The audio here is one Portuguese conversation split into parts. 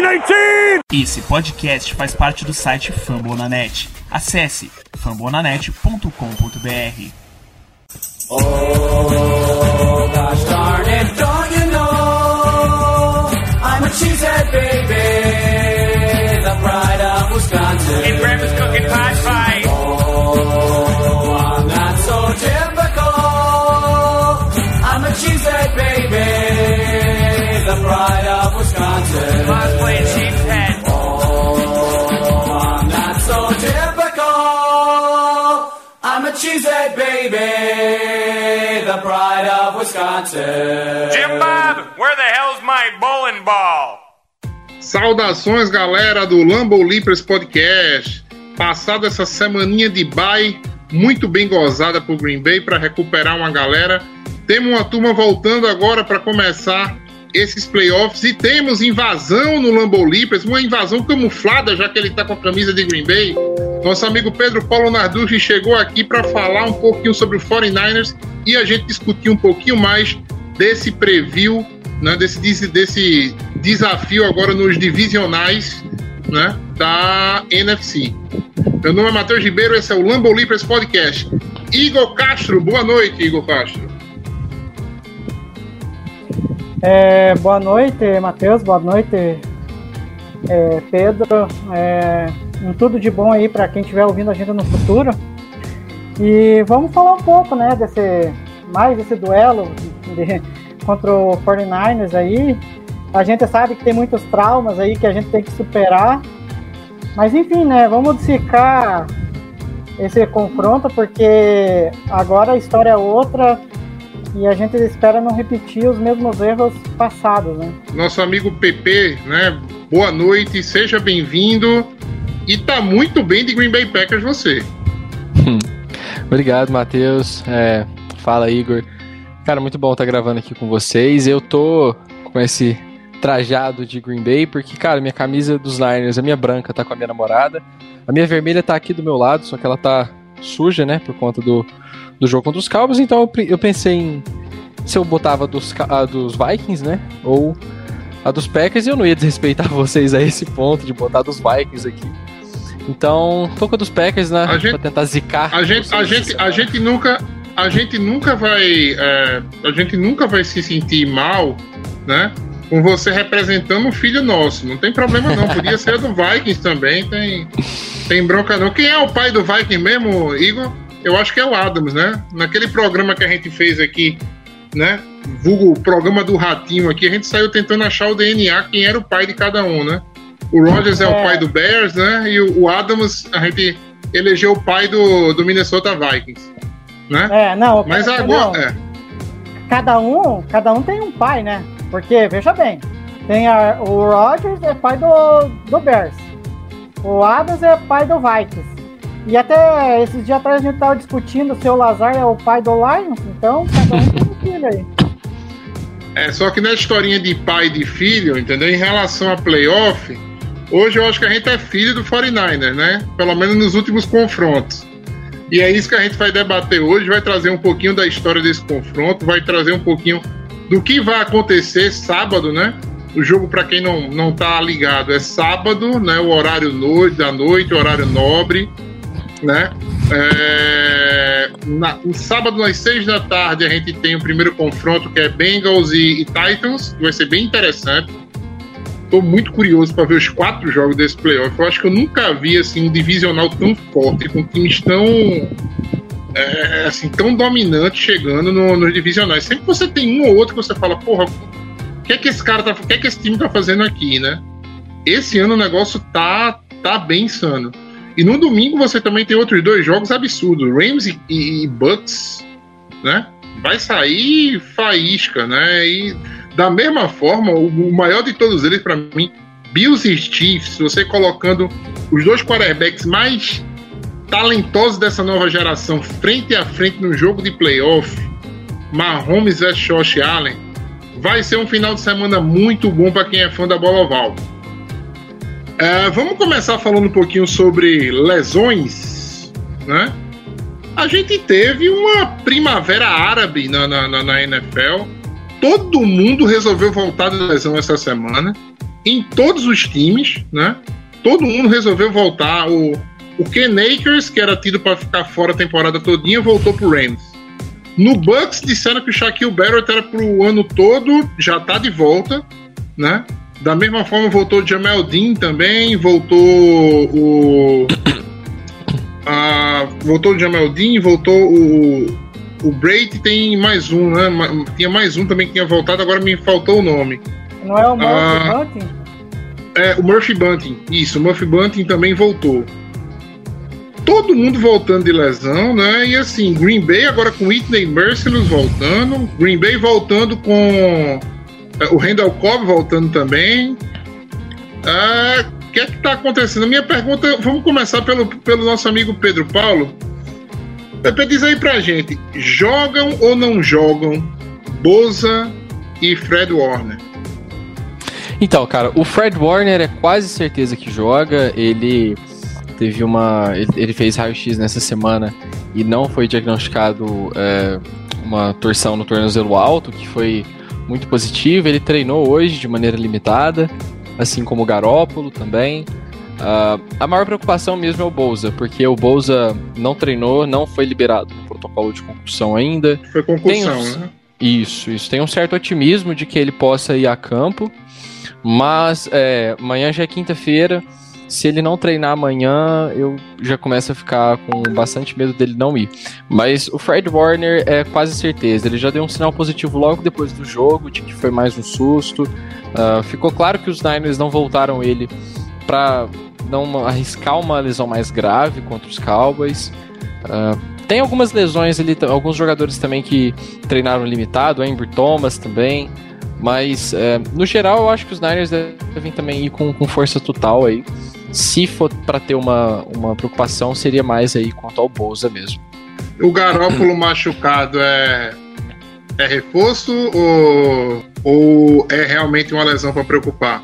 2019! Esse podcast faz parte do site Fambonanet. Acesse fambonanet.com.br. Oh, gosh darn it, don't you know? I'm a cheesehead baby, the pride of Wisconsin. And Grandma's cooking pie. Baby, the pride of Wisconsin. Jim Bob, where the hell's my bowling ball? Saudações, galera do Lambo Leapers Podcast. Passada essa semaninha de bye, muito bem gozada por Green Bay para recuperar uma galera. Temos uma turma voltando agora para começar esses playoffs e temos invasão no Lambo Leapers, uma invasão camuflada, já que ele está com a camisa de Green Bay. Nosso amigo Pedro Paulo Narducci chegou aqui para falar um pouquinho sobre o 49ers e a gente discutir um pouquinho mais desse preview, né, desse, desse, desse desafio agora nos divisionais né, da NFC. Meu nome é Matheus Ribeiro, esse é o Lambo Leapers Podcast. Igor Castro, boa noite, Igor Castro. É, boa noite, Matheus. Boa noite, é, Pedro. É, um tudo de bom aí para quem estiver ouvindo a gente no futuro. E vamos falar um pouco, né, desse mais desse duelo de, contra o 49ers aí. A gente sabe que tem muitos traumas aí que a gente tem que superar. Mas enfim, né, vamos dissecar esse confronto porque agora a história é outra e a gente espera não repetir os mesmos erros passados, né? Nosso amigo PP, né? Boa noite, seja bem-vindo. E tá muito bem de Green Bay Packers você. Obrigado, Matheus. É, fala, Igor. Cara, muito bom estar gravando aqui com vocês. Eu tô com esse trajado de Green Bay, porque, cara, minha camisa dos Niners, a minha branca tá com a minha namorada. A minha vermelha tá aqui do meu lado, só que ela tá suja, né, por conta do, do jogo contra os Cowboys. Então eu, pensei em se eu botava dos, a dos Vikings, né, ou a dos Packers, e eu não ia desrespeitar vocês a esse ponto de botar dos Vikings aqui. Então, tô com a dos Packers, né, A gente- pra tentar zicar. A gente, a gente, a gente nunca, a gente nunca vai, é, a gente nunca vai se sentir mal, né? Com você representando um filho nosso. Não tem problema não. Podia ser do Vikings também. Tem, tem bronca não. Quem é o pai do Vikings mesmo, Igor? Eu acho que é o Adams, né? Naquele programa que a gente fez aqui, né? Vulgo o programa do Ratinho aqui, a gente saiu tentando achar o DNA, quem era o pai de cada um, né? O Rogers é, o É. pai do Bears, né? E o, o Adams, a gente elegeu o pai do, do Minnesota Vikings, né? É, não, Mas não, agora, é, cada um, cada um tem um pai, né? Porque, veja bem, tem a- o Rodgers é pai do, do Bears. O Adams é pai do Vikings. E até esses dias atrás a gente tava discutindo se o Lazar é o pai do Lions, então cada um tem um filho aí. é, só que na historinha de pai e de filho, entendeu? Em relação a playoff, hoje eu acho que a gente é filho do 49ers, né? Pelo menos nos últimos confrontos. E é isso que a gente vai debater hoje, vai trazer um pouquinho da história desse confronto, vai trazer um pouquinho do que vai acontecer sábado, né? O jogo, para quem não, não tá ligado, é sábado, né? O horário noite, da noite, horário nobre, né? É, na, no sábado, às seis da tarde, a gente tem o primeiro confronto, que é Bengals e, e Titans, que vai ser bem interessante. Tô muito curioso para ver os quatro jogos desse playoff. Eu acho que eu nunca vi assim, um divisional tão forte, com times tão é, assim, tão dominantes chegando no- nos divisionais. Sempre você tem um ou outro que você fala, porra, o que é que esse cara tá, o que é que esse time tá fazendo aqui, né? Esse ano o negócio tá, tá bem insano. E no domingo você também tem outros dois jogos absurdos, Rams e, e- Bucks, né? Vai sair faísca, né? E da mesma forma, o, maior de todos eles para mim, Bills e Chiefs, você colocando os dois quarterbacks mais talentosos dessa nova geração frente a frente no jogo de playoff, Mahomes versus Josh Allen, vai ser um final de semana muito bom para quem é fã da bola oval. É, vamos começar falando um pouquinho sobre lesões, né? A gente teve uma primavera árabe na, na, na, na NFL. Todo mundo resolveu voltar de lesão essa semana. em todos os times, né? Todo mundo resolveu voltar. O, o Ken Akers, que era tido para ficar fora a temporada todinha, voltou pro Rams. No Bucks disseram que o Shaquille Barrett era pro ano todo, já tá de volta, né? Da mesma forma voltou o Jamel Dean também, voltou o a, voltou o Jamel Dean, voltou o o Brady tem mais um, né? Tinha mais um também que tinha voltado, agora me faltou o nome. Não é o Murphy Ah. Bunting? É, o Murphy Bunting. Isso, o Murphy Bunting também voltou. Todo mundo voltando de lesão, né? E assim, Green Bay agora com Whitney Merciless voltando, Green Bay voltando com o Randall Cobb voltando também. Ah, O que é que tá acontecendo? Minha pergunta, vamos começar pelo, pelo nosso amigo Pedro Paulo. Pepe, diz aí pra gente, jogam ou não jogam Boza e Fred Warner? Então, cara, o Fred Warner é quase certeza que joga. Ele teve uma. Ele fez raio-x nessa semana e não foi diagnosticado é, uma torção no tornozelo alto, que foi muito positivo. Ele treinou hoje de maneira limitada, assim como o Garópolo também. Ah, a maior preocupação mesmo é o Bolsa, porque o Bolsa não treinou, não foi liberado no protocolo de concussão ainda. Foi concussão, os- né? Isso, isso. Tem um certo otimismo de que ele possa ir a campo, mas é, amanhã já é quinta-feira. Se ele não treinar amanhã, eu já começo a ficar com bastante medo dele não ir. Mas o Fred Warner é quase certeza. Ele já deu um sinal positivo logo depois do jogo, de que foi mais um susto. Ah, ficou claro que os Niners não voltaram ele para não arriscar uma lesão mais grave contra os Cowboys. Ah, tem algumas lesões ali, alguns jogadores também que treinaram limitado, Amber Thomas também. Mas, é, no geral, eu acho que os Niners devem também ir com, com força total aí. Se for para ter uma, uma preocupação, seria mais aí quanto ao Bolsa mesmo. O Garópolo machucado é, é reforço ou, ou é realmente uma lesão para preocupar?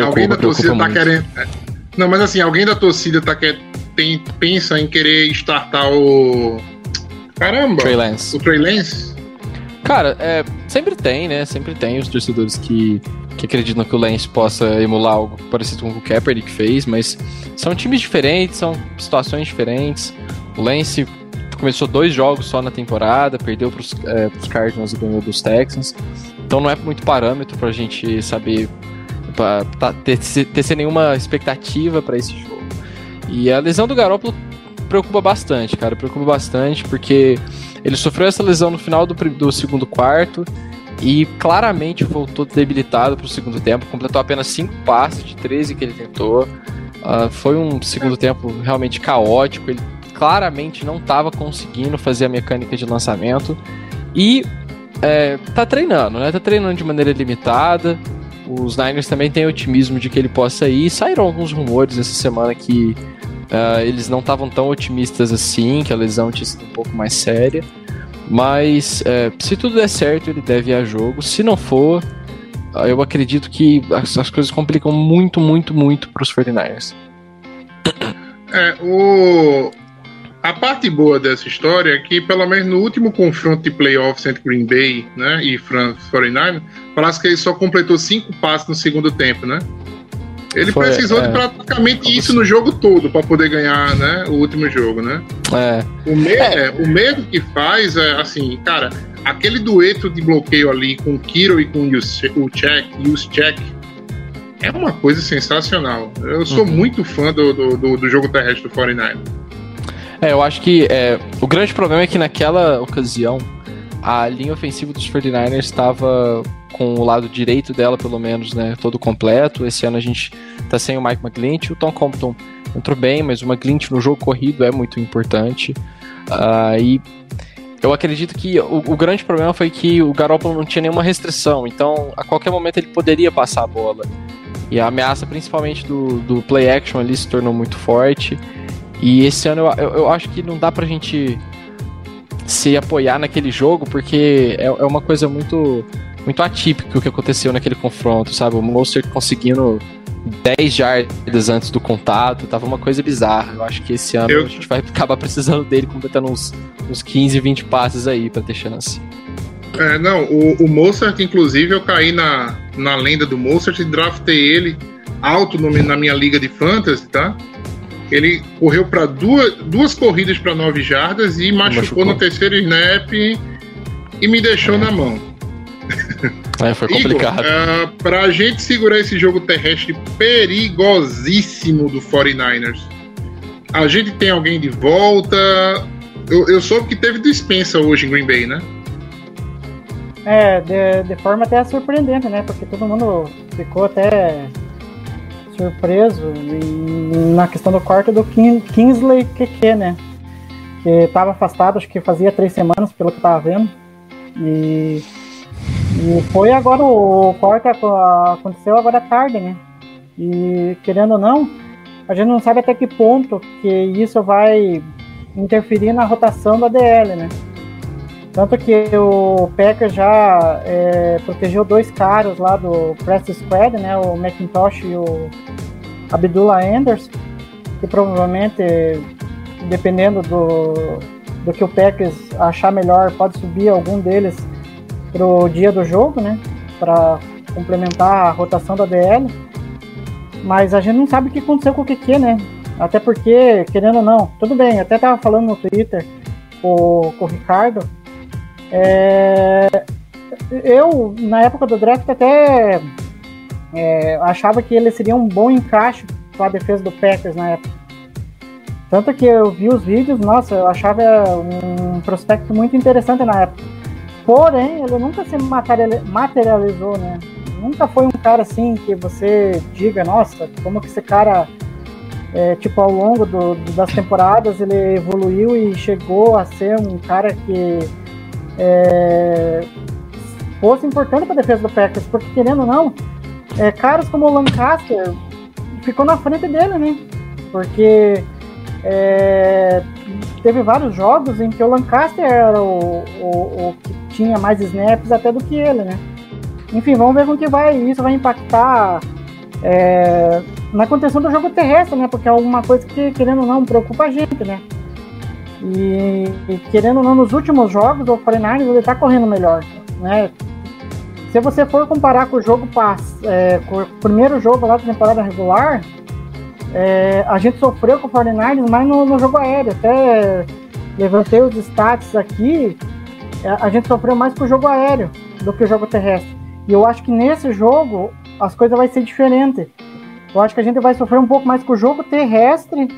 alguém da torcida tá muito. querendo. é. Não, mas assim, alguém da torcida tá quer, tem, pensa em querer startar o. Caramba! Trey Lance. O Trey Lance? Cara, é, sempre tem, né? Sempre tem os torcedores que, que acreditam que o Lance possa emular algo parecido com o que Kaepernick fez, mas são times diferentes, são situações diferentes. O Lance começou dois jogos só na temporada, perdeu pros, é, pros Cardinals e ganhou dos Texans. Então não é muito parâmetro pra gente saber, pra, tá- ter, ter, ter nenhuma expectativa pra esse jogo. E a lesão do Garoppolo preocupa bastante, cara, preocupa bastante, porque ele sofreu essa lesão no final do, do segundo quarto e claramente voltou debilitado pro segundo tempo, completou apenas 5 passes de 13 que ele tentou. Ah, foi um segundo tempo realmente caótico, ele claramente não estava conseguindo fazer a mecânica de lançamento e é, tá treinando, né? Tá treinando de maneira limitada. Os Niners também têm otimismo de que ele possa ir. Saíram alguns rumores essa semana que ah, eles não estavam tão otimistas assim, que a lesão tinha sido um pouco mais séria. Mas é, se tudo der certo, ele deve ir a jogo. Se não for, ah, eu acredito que as, as coisas complicam muito, muito, muito para os 49ers. É, o. A parte boa dessa história é que, pelo menos no último confronto de playoffs entre Green Bay né, e Fran 49, falasse que ele só completou cinco passes no segundo tempo, né? Ele Foi, precisou é. de praticamente isso no jogo todo para poder ganhar né, o último jogo, né? É, O medo, é, o medo que faz é assim, cara, aquele dueto de bloqueio ali com o Kiro e com o Check, Check é uma coisa sensacional. Eu sou Uhum. muito fã do, do, do, do jogo terrestre do 49. É, eu acho que é, o grande problema é que naquela ocasião a linha ofensiva dos 49ers estava com o lado direito dela, pelo menos, né, todo completo. Esse ano a gente tá sem o Mike McGlinch, o Tom Compton entrou bem, mas o McGlinch no jogo corrido é muito importante. Ah, e eu acredito que o, o grande problema foi que o Garoppolo não tinha nenhuma restrição, então a qualquer momento ele poderia passar a bola. E a ameaça, principalmente do, do play action ali, se tornou muito forte. E esse ano eu, eu, eu acho que não dá pra gente se apoiar naquele jogo, porque é, é uma coisa muito, muito atípica o que aconteceu naquele confronto, sabe? O Monster conseguindo 10 jardas antes do contato, tava uma coisa bizarra. Eu acho que esse ano Eu- a gente vai acabar precisando dele completando uns, uns 15, 20 passes aí pra ter chance. É, não, o, o Mozart, inclusive, eu caí na, na lenda do Mozart e draftei ele alto no- na minha liga de fantasy, tá? Ele correu para duas, duas corridas para nove jardas e machucou, Machucou. no terceiro snap e me deixou na mão. É, foi complicado. Igor, uh, pra gente segurar esse jogo terrestre perigosíssimo do 49ers, a gente tem alguém de volta. Eu, eu soube que teve dispensa hoje em Green Bay, né? É, de, de forma até surpreendente, né? Porque todo mundo ficou até surpreso na questão do corte do Kin- Kingsley QQ, né? Que estava afastado, acho que fazia três semanas, pelo que eu tava vendo. E, e foi agora, o corte aco- aconteceu agora tarde, né? E querendo ou não, a gente não sabe até que ponto que isso vai interferir na rotação da DL, né? Tanto que o Packers já é, protegeu dois caras lá do press squad, né? O McIntosh e o Abdullah Anders, que provavelmente, dependendo do, do que o Packers achar melhor, pode subir algum deles pro dia do jogo, né? Para complementar a rotação da DL. Mas a gente não sabe o que aconteceu com o QQ, né? Até porque, querendo ou não, tudo bem, até tava falando no Twitter com, com o Ricardo. É, eu, na época do draft, até é, achava que ele seria um bom encaixe para a defesa do Packers na época. Tanto que eu vi os vídeos, nossa, eu achava um prospecto muito interessante na época. Porém, ele nunca se materiali- materializou, né? Nunca foi um cara assim que você diga, nossa, como que esse cara, é, tipo, ao longo do- das temporadas, ele evoluiu e chegou a ser um cara que é, fosse importante para a defesa do Packers, porque querendo ou não, é, caras como o Lancaster ficou na frente dele, né? Porque é, teve vários jogos em que o Lancaster era o, o- o que tinha mais snaps até do que ele, né? Enfim, vamos ver como que vai, isso vai impactar é, na contenção do jogo terrestre, né? Porque é alguma coisa que, querendo ou não, preocupa a gente, né? E, e querendo ou não, nos últimos jogos, o 49ers ele tá correndo melhor, né? Se você for comparar com o jogo pass, é, com o primeiro jogo lá da temporada regular, é, a gente sofreu com o 49ers mais no, no jogo aéreo. Até levantei os stats aqui, é, a gente sofreu mais com o jogo aéreo do que o jogo terrestre. E eu acho que nesse jogo as coisas vão ser diferentes. Eu acho que a gente vai sofrer um pouco mais com o jogo terrestre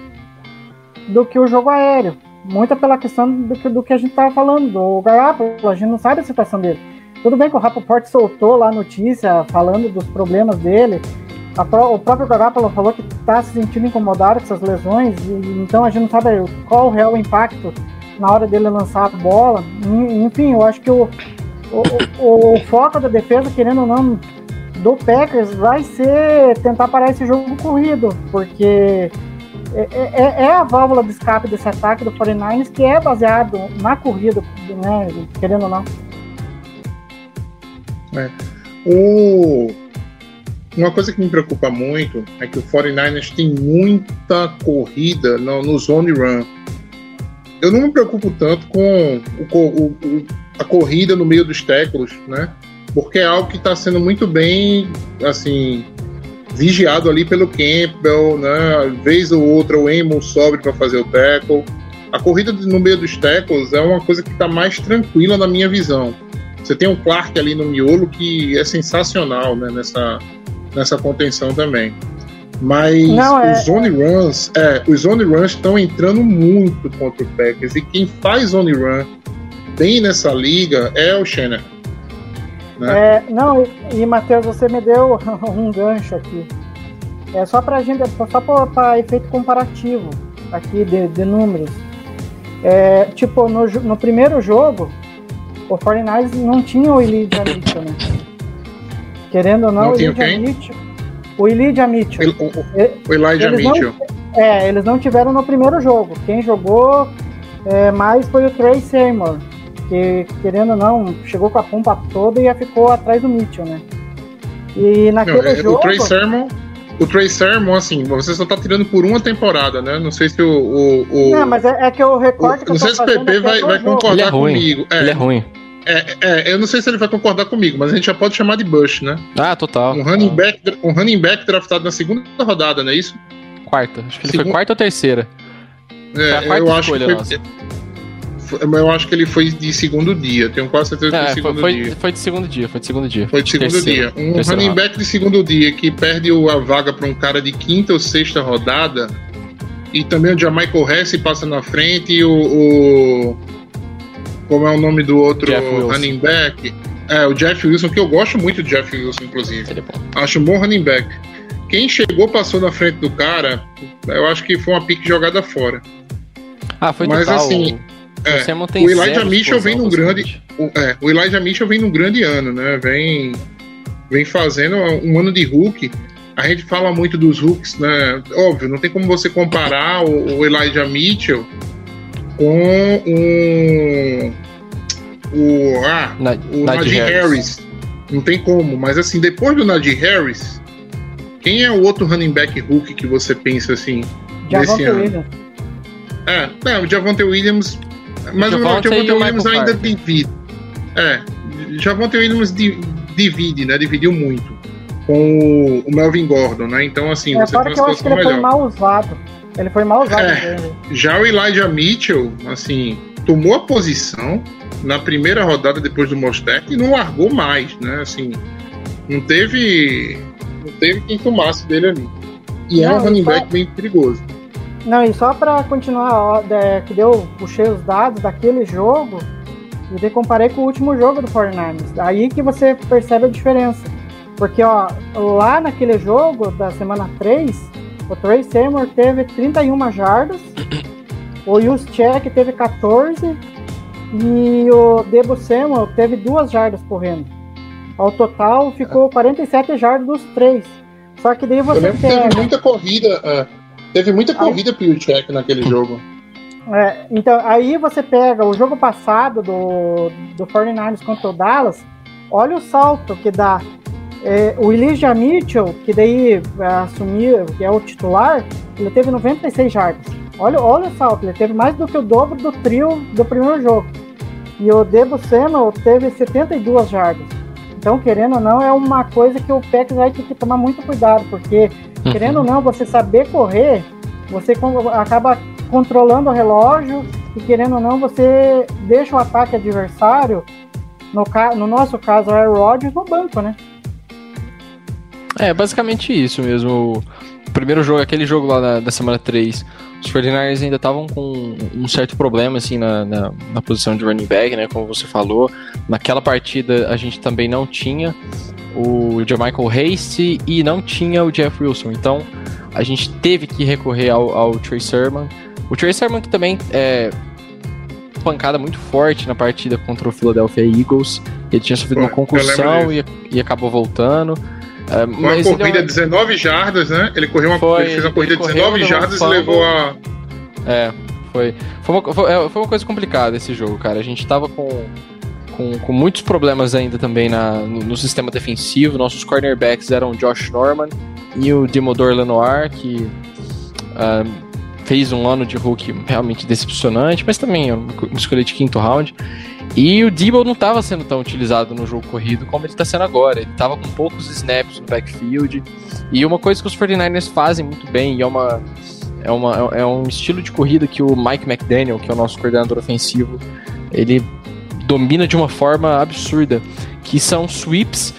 do que o jogo aéreo. Muito pela questão do que, do que a gente estava falando, do Garoppolo, a gente não sabe a situação dele. Tudo bem que o Rappaport soltou lá a notícia falando dos problemas dele. A pró- o próprio Garoppolo falou que está se sentindo incomodado com essas lesões, e, então a gente não sabe qual o real impacto na hora dele lançar a bola. En- Enfim, eu acho que o, o, o- foco da defesa, querendo ou não, do Packers vai ser tentar parar esse jogo corrido, porque é, é- é a válvula de escape desse ataque do 49ers que é baseado na corrida, né, querendo ou não. O... Uma coisa que me preocupa muito é que o 49ers tem muita corrida no, no zone run. Eu não me preocupo tanto com o o- a corrida no meio dos tackles, né? Porque é algo que está sendo muito bem, assim, vigiado ali pelo Campbell, né? Vez ou outra o Amos sobe para fazer o tackle. A corrida no meio dos tackles é uma coisa que está mais tranquila na minha visão. Você tem o Clark ali no miolo que é sensacional né, nessa, nessa contenção também. Mas Não, é- os zone runs, é, os zone runs estão entrando muito contra o Packers. E quem faz zone run bem nessa liga é o Shanahan. Né? É, não, e, e Matheus, você me deu um gancho aqui. É só pra gente, só para efeito comparativo aqui de, de números. É, tipo, no, no primeiro jogo, o 49ers não tinha o Mitchell, né? Querendo ou não, Não o Elijah? Mitchell. O Elijah Mitchell. O, o- o Elijah eles não- Mitchell. É, eles não tiveram no primeiro jogo. Quem jogou é, mais foi o Trey Seymour, que, querendo ou não, chegou com a pompa toda e já ficou atrás do Mitchell, né? E Não, naquele é, jogo. o Trey Sermon, o Trey Sermon, assim, você só tá tirando por uma temporada, né? Não sei se o. o, o- Não, mas é, é que o o- recorte que não eu tô sei se o PP aqui é vai, vai concordar Ele é ruim. comigo. É, Ele é ruim. É, é, eu não sei se ele vai concordar comigo, mas a gente já pode chamar de Bush, né? Ah, total. Um running back, um running back draftado na segunda rodada, não é isso? Quarta. Acho que ele Segundo- foi quarta ou terceira. Foi a É, quarta eu acho que escolha foi, nossa. foi- eu acho que ele foi de segundo dia. Tenho quase certeza que foi É, de foi, segundo foi, dia. foi de segundo dia, foi de segundo dia. Foi de segundo Terceiro. dia. Um Terceiro running back de segundo dia que perde a vaga para um cara de quinta ou sexta rodada. E também o Jamaica Hess passa na frente e o, o- Como é o nome do outro running back? É, o Jeff Wilson, que eu gosto muito do Jeff Wilson, inclusive. É. Acho um bom running back. Quem chegou, passou na frente do cara, eu acho que foi uma pique jogada fora. Ah, foi Mas, total. assim, o, é, o Elijah Mitchell vem num grande-. O, é, o Elijah Mitchell vem num grande ano, né? Vem, vem fazendo um ano de Hulk. A gente fala muito dos Hulks, né? Óbvio, não tem como você comparar o, o Elijah Mitchell com um, o, ah, Na, o Najee Najee Harris. Não tem como, mas assim, depois do Najee Harris, quem é o outro running back Hulk que você pensa assim? Ano. Williams. É, não, o Javonte Williams. Mas o Javonte Javonte e o Williams ainda Carter. divide. É, Javonte Williams di- divide, né? Dividiu muito com o, o Melvin Gordon, né? Então, assim, É, você tem uma que situação ele foi melhor. mal usado. Ele foi mal usado. É. Já o Elijah Mitchell, assim, tomou a posição na primeira rodada depois do Mostert e não largou mais, né? Assim, não teve, não teve quem tomasse dele ali. E é Não, um running só- back bem perigoso. Não, e só pra continuar, é, que deu, puxei os dados daquele jogo e daí comparei com o último jogo do 49ers. Aí que você percebe a diferença. Porque, ó, lá naquele jogo da semana 3, o Trey Seymour teve 31 jardas, o Juszczyk teve 14 e o Debo Samuel teve 2 jardas correndo. Ao total ficou 47 jardas dos três. Só que daí você lembro que teve pega... muita corrida, é, teve muita Aí- corrida pro check naquele jogo. É, então, aí você pega o jogo passado do, do 49ers contra o Dallas, olha o salto que dá. É, o Elijah Mitchell, que daí assumiu, que é o titular, ele teve 96 jardas. Olha, olha o salto, ele teve mais do que o dobro do trio do primeiro jogo. E o Debo Samuel teve 72 jardas. Então, querendo ou não, é uma coisa que o Packers vai ter que tomar muito cuidado, porque querendo ou não, você saber correr, você acaba controlando o relógio e querendo ou não, você deixa o ataque adversário, no, no nosso caso, é o Rodgers, no banco, né? É, basicamente isso mesmo. O primeiro jogo, aquele jogo lá da, da semana 3, os 49ers ainda estavam com um certo problema, assim, na, na, na posição de running back, né, como você falou. Naquela partida a gente também não tinha o Jamichael Hasty e não tinha o Jeff Wilson. Então a gente teve que recorrer ao, ao Trey Sermon. O Trey Sermon que também é pancada muito forte na partida contra o Philadelphia Eagles. Ele tinha sofrido uma concussão e, e acabou voltando. É, Uma mas ele é corrida uma- 19 jardas, né? Ele correu uma, Foi, ele fez uma corrida de correu, 19 deu um jardas e levou a. É, foi. Foi uma, foi, é, foi uma coisa complicada esse jogo, cara. A gente tava com, com, com muitos problemas ainda também na, no, no sistema defensivo. Nossos cornerbacks eram o Josh Norman e o Demodor Lenoir, que ah, fez um ano de Hulk realmente decepcionante, mas também uma escolha de quinto round. E o Debo não estava sendo tão utilizado no jogo corrido como ele está sendo agora. Ele estava com poucos snaps no backfield. E uma coisa que os 49ers fazem muito bem, e é uma, é, uma, é um estilo de corrida que o Mike McDaniel, que é o nosso coordenador ofensivo, ele domina de uma forma absurda, que são sweeps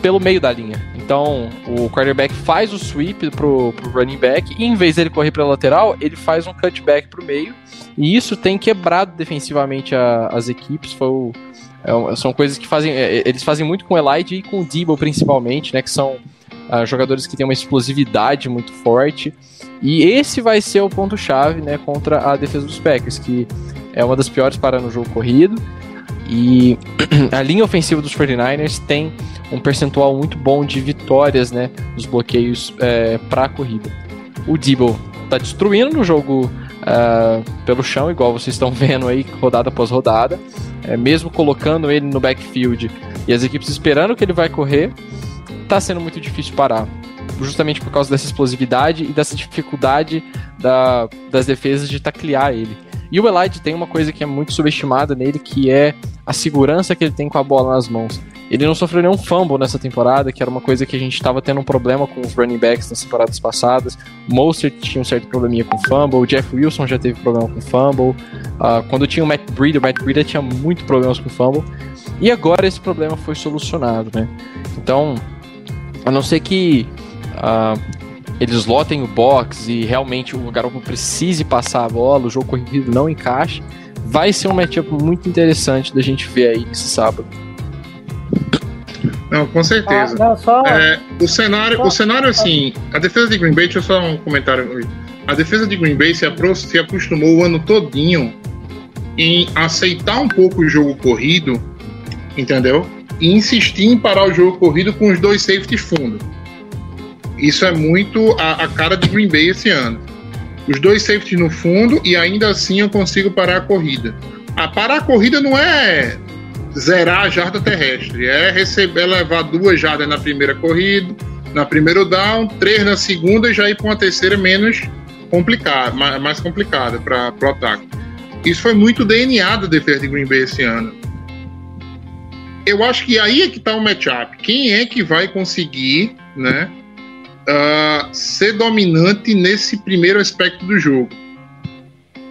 pelo meio da linha. Então, o quarterback faz o sweep pro, pro running back e em vez dele correr para lateral, ele faz um cutback pro meio. E isso tem quebrado defensivamente a- as equipes. Foi o- é são coisas que fazem. é, eles fazem muito com o Elite e com o Debo, principalmente, né? Que são ah, jogadores que têm uma explosividade muito forte. E esse vai ser o ponto-chave, né? Contra a defesa dos Packers, que é uma das piores para no jogo corrido. E a linha ofensiva dos 49ers tem um percentual muito bom de vitórias, né? Nos bloqueios é, para a corrida. O Debo tá destruindo no jogo ah, pelo chão, igual vocês estão vendo aí, rodada após rodada. É, mesmo colocando ele no backfield e as equipes esperando que ele vai correr, tá sendo muito difícil parar. Justamente por causa dessa explosividade e dessa dificuldade da- das defesas de taclear ele. E o Elijah tem uma coisa que é muito subestimada nele, que é a segurança que ele tem com a bola nas mãos. Ele não sofreu nenhum fumble nessa temporada, que era uma coisa que a gente estava tendo um problema com os running backs nas temporadas passadas. Mostert tinha um certo probleminha com fumble, Jeff Wilson já teve problema com fumble. Uh, quando tinha o Matt Breida, o Matt Breida tinha muito problemas com fumble. E agora esse problema foi solucionado, né? Então, a não ser que uh, eles lotem o box e realmente o Garoppolo precise passar a bola, o jogo corrido não encaixe, vai ser um matchup muito interessante da gente ver aí nesse sábado. Não, com certeza. Ah, não, só- É, o cenário, só- o cenário assim, a defesa de Green Bay, deixa eu só um comentário. A defesa de Green Bay se, apro- se acostumou o ano todinho em aceitar um pouco o jogo corrido, entendeu? E insistir em parar o jogo corrido com os dois safeties fundo. Isso é muito a, a cara de Green Bay esse ano. Os dois safeties no fundo e ainda assim eu consigo parar a corrida. A parar a corrida não é zerar a jarda terrestre. É receber, levar duas jardas na primeira corrida, na primeiro down, três na segunda e já ir para uma terceira menos complicada, mais, mais complicada para o ataque. Isso foi muito DNA da defesa de Green Bay esse ano. Eu acho que aí é que está o matchup. Quem é que vai conseguir, né, ah, ser dominante nesse primeiro aspecto do jogo?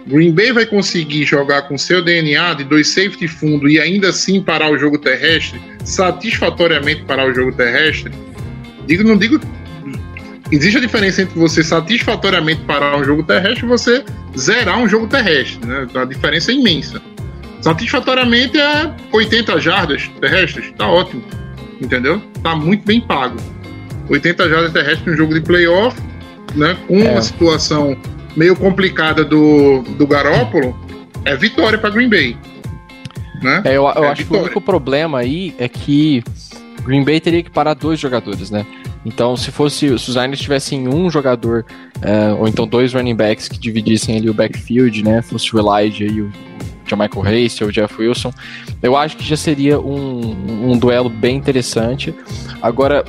Green Bay vai conseguir jogar com seu DNA de dois safety fundo e ainda assim parar o jogo terrestre, satisfatoriamente parar o jogo terrestre. Digo, não digo. Existe a diferença entre você satisfatoriamente parar um jogo terrestre e você zerar um jogo terrestre. Né? A diferença é imensa. Satisfatoriamente é 80 jardas terrestres, tá ótimo. Entendeu? Tá muito bem pago. 80 jardas terrestres um jogo de playoff, né? Com É. uma situação meio complicada do, do Garópolo, é vitória para Green Bay. Né? É, eu, eu É acho que o vitória. único problema aí é que Green Bay teria que parar dois jogadores, né? Então, se fosse se os Niners tivessem um jogador, é, ou então dois running backs que dividissem ali o backfield, né? Fosse o Elijah e o Michael Hasty ou o Jeff Wilson, eu acho que já seria um, um duelo bem interessante. Agora,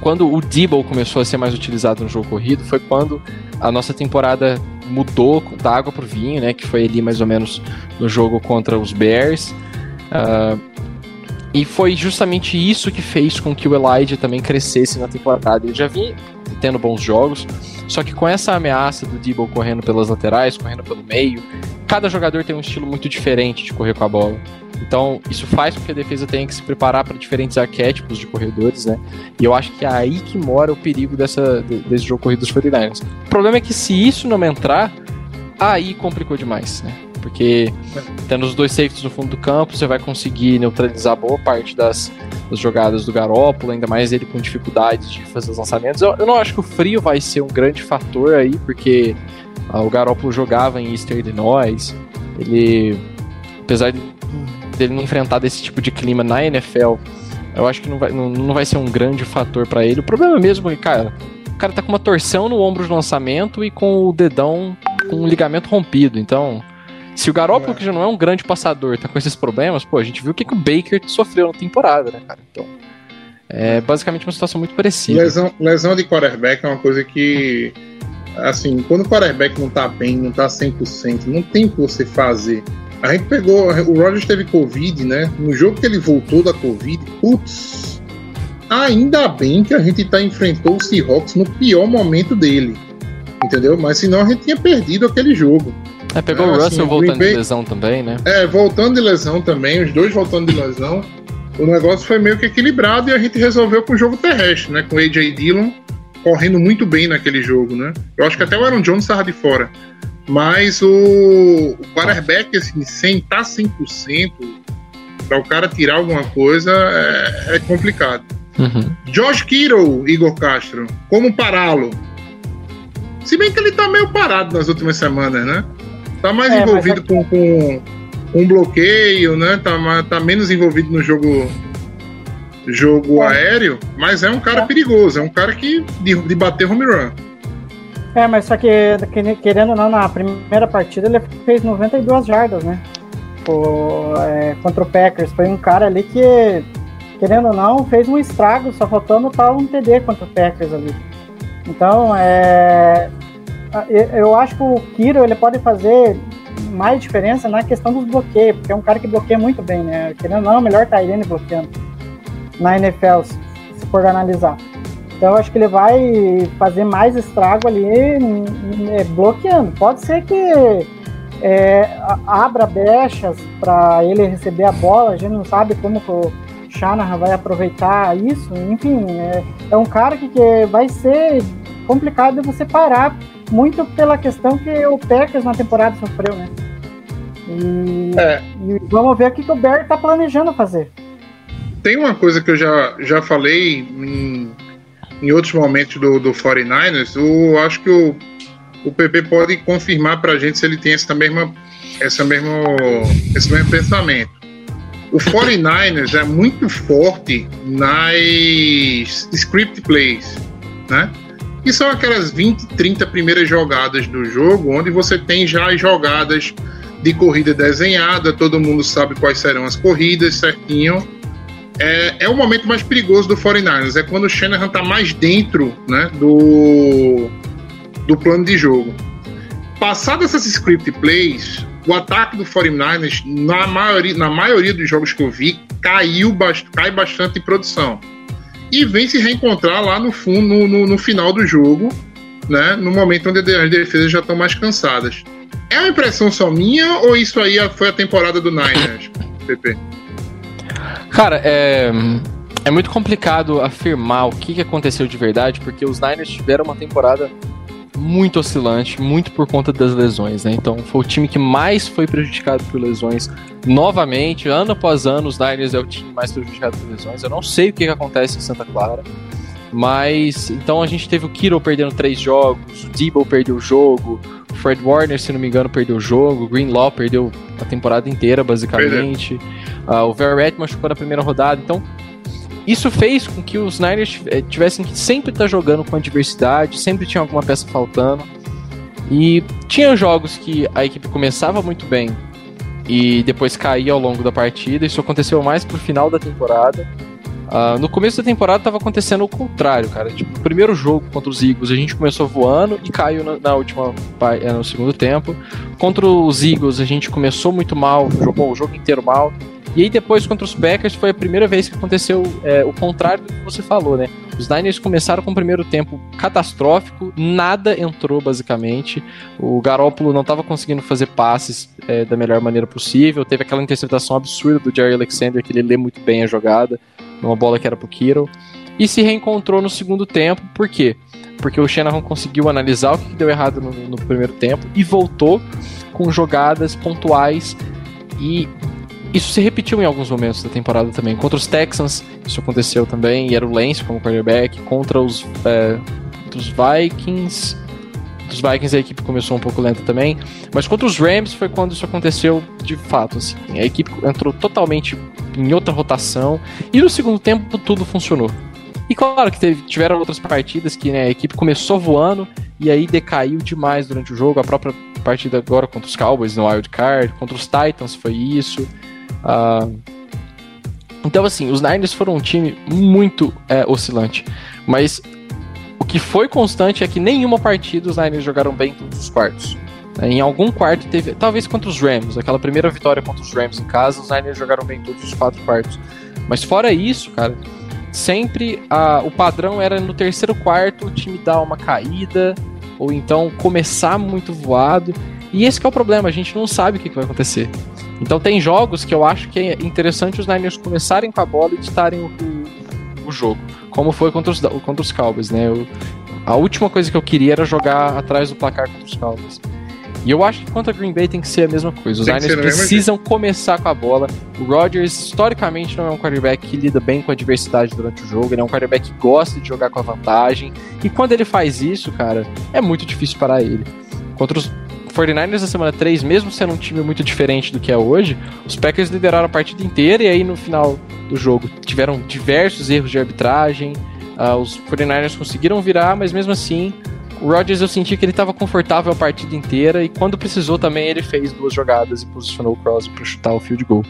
quando o Debo começou a ser mais utilizado no jogo corrido, foi quando a nossa temporada mudou da água pro vinho, né? Que foi ali mais ou menos no jogo contra os Bears. Ah, e foi justamente isso que fez com que o Elijah também crescesse na temporada. Ele já vinha tendo bons jogos, só que com essa ameaça do Debo correndo pelas laterais, correndo pelo meio, cada jogador tem um estilo muito diferente de correr com a bola. Então, isso faz com que a defesa tenha que se preparar para diferentes arquétipos de corredores, né? E eu acho que é aí que mora o perigo dessa, de- desse jogo corrido dos 49ers. O problema é que se isso não entrar, aí complicou demais, né? Porque tendo os dois safeties no fundo do campo, você vai conseguir neutralizar boa parte das, das jogadas do Garópolo, ainda mais ele com dificuldades de fazer os lançamentos. Eu, eu não acho que o frio vai ser um grande fator aí, porque ah, o Garópolo jogava em Eastern Illinois, ele, apesar de dele não enfrentar desse tipo de clima na NFL, eu acho que não vai, não, não vai ser um grande fator pra ele. O problema mesmo é que, cara, o cara tá com uma torção no ombro de lançamento e com o dedão com um ligamento rompido, então... Se o Garoppolo, que já não é um grande passador, tá com esses problemas, pô, a gente viu o que, que o Baker sofreu na temporada, né, cara? Então, é basicamente uma situação muito parecida. Lesão, lesão de quarterback é uma coisa que, assim, quando o quarterback não tá bem, não tá 100%, não tem o que você fazer. A gente pegou, o Rogers teve Covid, né? No jogo que ele voltou da Covid, putz, ainda bem que a gente tá enfrentou o Seahawks no pior momento dele, entendeu? Mas senão a gente tinha perdido aquele jogo. É, pegou é, o assim, Russell o voltando Bay- de lesão também, né? É, voltando de lesão também, os dois voltando de lesão. O negócio foi meio que equilibrado e a gente resolveu com o jogo terrestre, né? Com o AJ Dillon correndo muito bem naquele jogo, né? Eu acho que até o Aaron Jones estava de fora. Mas o, o quarterback, assim, sem estar 100%, para o cara tirar alguma coisa, é, é complicado. Uhum. Josh Kittle, Igor Castro, como pará-lo? Se bem que ele tá meio parado nas últimas semanas, né? Tá mais É, envolvido é- com, com um bloqueio, né? Tá, tá menos envolvido no jogo jogo É. aéreo, mas é um cara É. perigoso, é um cara que de, de bater home run. É, mas só que, que- querendo ou não, na primeira partida ele fez 92 jardas, né? Pô, é, contra o Packers. Foi um cara ali que, querendo ou não, fez um estrago, só faltando tal um TD contra o Packers ali. Então, é, eu- eu acho que o Kiro ele pode fazer mais diferença na questão dos bloqueios, porque é um cara que bloqueia muito bem, né? Querendo ou não, é melhor Tyrene bloqueando na NFL, se, for analisar. Então eu acho que ele vai fazer mais estrago ali é, bloqueando. Pode ser que é, abra brechas para ele receber a bola, a gente não sabe como que o Shanahan vai aproveitar isso. Enfim, é, é um cara que, que vai ser complicado de você parar muito pela questão que o Packers na temporada sofreu, né? E, É. e vamos ver o que, o Bear está planejando fazer. Tem uma coisa que eu já, já falei em, em outros momentos do, do 49ers, eu acho que o, o PP pode confirmar pra gente se ele tem essa mesma, essa mesmo, esse mesmo pensamento. O 49ers é muito forte nas script plays, né? Que são aquelas 20, 30 primeiras jogadas do jogo, onde você tem já as jogadas de corrida desenhada, todo mundo sabe quais serão as corridas certinho. É, é o momento mais perigoso do 49ers, é quando o Shanahan tá mais dentro né, do, do plano de jogo. Passadas essas script plays, o ataque do 49ers, na maioria, na maioria dos jogos que eu vi, caiu cai bastante em produção. E vem se reencontrar lá no, fundo, no, no, no final do jogo, né, no momento onde as defesas já estão mais cansadas. É uma impressão só minha ou isso aí foi a temporada do Niners, PP? Cara, é, é muito complicado afirmar o que, aconteceu de verdade, porque os Niners tiveram uma temporada muito oscilante, muito por conta das lesões, né? Então foi o time que mais foi prejudicado por lesões. Novamente, ano após ano, os Niners é o time mais prejudicado por lesões. Eu não sei o que, que acontece em Santa Clara, mas então a gente teve o Kiro perdendo três jogos, o Debo perdeu o jogo, o Fred Warner, se não me engano, perdeu o jogo, o Greenlaw perdeu a temporada inteira, basicamente. Uh, o Verrett machucou na primeira rodada, então isso fez com que os Niners eh, tivessem que sempre estar jogando com adversidade, sempre tinha alguma peça faltando. E tinha jogos que a equipe começava muito bem e depois caía ao longo da partida. Isso aconteceu mais pro final da temporada. Uh, no começo da temporada estava acontecendo o contrário, cara. Tipo, primeiro jogo contra os Eagles a gente começou voando e caiu na, na última eh, no segundo tempo. Contra os Eagles a gente começou muito mal, jogou o jogo inteiro mal. E aí depois contra os Packers foi a primeira vez que aconteceu é, o contrário do que você falou, né? Os Niners começaram com o primeiro tempo catastrófico, nada entrou basicamente. O Garópolo não estava conseguindo fazer passes é, da melhor maneira possível. Teve aquela interceptação absurda do Jerry Alexander, que ele lê muito bem a jogada, numa bola que era pro Kittle. E se reencontrou no segundo tempo, por quê? Porque o Shanahan conseguiu analisar o que deu errado no, no primeiro tempo e voltou com jogadas pontuais e isso se repetiu em alguns momentos da temporada também. Contra os Texans, isso aconteceu também, e era o Lance como quarterback. Contra os, é, contra os Vikings. Dos Vikings a equipe começou um pouco lenta também. Mas contra os Rams foi quando isso aconteceu de fato. Assim. A equipe entrou totalmente em outra rotação. E no segundo tempo tudo funcionou. E claro que teve, tiveram outras partidas que né, a equipe começou voando e aí decaiu demais durante o jogo. A própria partida agora contra os Cowboys no Wild Card, contra os Titans foi isso. Uh, então, assim, os Niners foram um time muito é, oscilante. Mas o que foi constante é que nenhuma partida os Niners jogaram bem em todos os quartos. Em algum quarto teve, talvez contra os Rams, aquela primeira vitória contra os Rams em casa, os Niners jogaram bem em todos os quatro quartos. Mas fora isso, cara, sempre a, o padrão era no terceiro quarto o time dar uma caída, ou então começar muito voado. E esse é o problema, a gente não sabe o que, que vai acontecer. Então tem jogos que eu acho que é interessante os Niners começarem com a bola e ditarem o, o, jogo, como foi contra os, contra os Cowboys, né? Eu, a última coisa que eu queria era jogar atrás do placar contra os Cowboys. E eu acho que contra Green Bay tem que ser a mesma coisa. Os Tem Niners precisam começar com a bola. O Rodgers, historicamente, não é um quarterback que lida bem com a adversidade durante o jogo. Ele é um quarterback que gosta de jogar com a vantagem. E quando ele faz isso, cara, é muito difícil parar ele. Contra os 49ers na semana 3, mesmo sendo um time muito diferente do que é hoje, os Packers lideraram a partida inteira e aí no final do jogo tiveram diversos erros de arbitragem. Uh, os 49ers conseguiram virar, mas mesmo assim, o Rodgers eu senti que ele estava confortável a partida inteira e quando precisou também ele fez duas jogadas e posicionou o Crosby para chutar o field goal.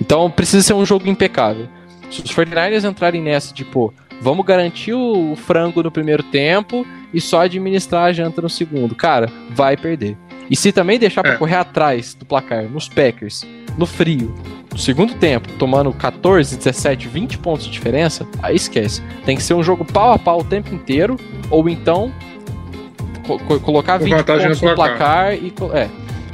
Então precisa ser um jogo impecável. Se os 49ers entrarem nessa de, pô, vamos garantir o frango no primeiro tempo e só administrar a janta no segundo, cara, vai perder. E se também deixar pra É. correr atrás do placar, nos Packers, no frio, no segundo tempo, tomando 14, 17, 20 pontos de diferença, aí esquece. Tem que ser um jogo pau a pau o tempo inteiro, ou então co- co- colocar Com 20 vantagem pontos no placar. e. É.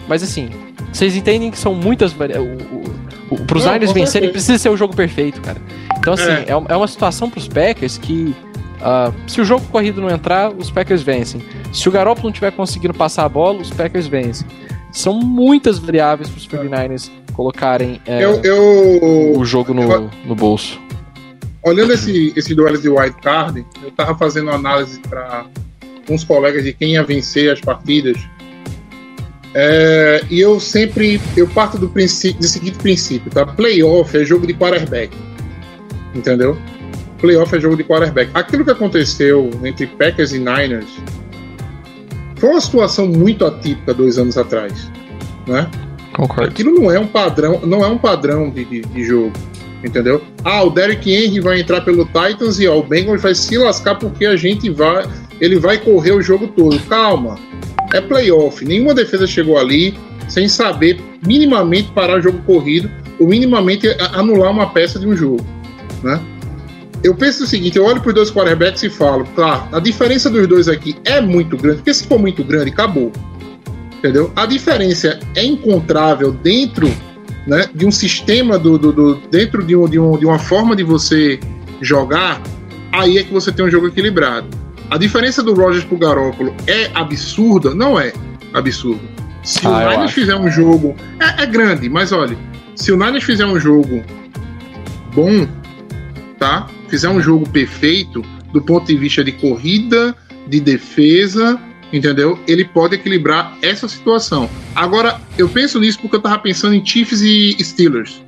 Mas assim, vocês entendem que são muitas vari... o, o, o, Pros Não, Niners vencerem, precisa ser o jogo perfeito, cara. Então, assim, É. é, é uma situação pros Packers que. Ah, se o jogo corrido não entrar, os Packers vencem. Se o Garoppolo não tiver conseguindo passar a bola, os Packers vencem. São muitas variáveis pros 49ers colocarem é, Eu, eu, o jogo no, eu- no bolso. olhando esse, esse duelo de wild card, eu tava fazendo análise para uns colegas de quem ia vencer as partidas. É, e eu sempre eu parto do princípio do seguinte princípio, tá? Playoff é jogo de quarterback. Entendeu? Playoff é jogo de quarterback. Aquilo que aconteceu entre Packers e Niners foi uma situação muito atípica dois anos atrás, né? Concordo. Aquilo não é um padrão, não é um padrão de, de, de jogo, entendeu? Ah, o Derrick Henry vai entrar pelo Titans e ó, o Bengals vai se lascar porque a gente vai, ele vai correr o jogo todo. Calma, é playoff. Nenhuma defesa chegou ali sem saber minimamente parar o jogo corrido ou minimamente anular uma peça de um jogo, né? Eu penso o seguinte, eu olho para os dois quarterbacks e falo, tá, a diferença dos dois aqui é muito grande, porque se for muito grande, acabou entendeu? A diferença é encontrável dentro né, de um sistema do, do- do- dentro de, um, de, um- de uma forma de você jogar, aí é que você tem um jogo equilibrado. A diferença do Rogers pro Garoppolo é absurda? Não é absurda. Se Ah, o Niners fizer um jogo. É, é grande, mas olha, se o Niners fizer um jogo bom, tá? Fizer um jogo perfeito do ponto de vista de corrida, de defesa, entendeu? Ele pode equilibrar essa situação. Agora, eu penso nisso porque eu tava pensando em Chiefs e Steelers.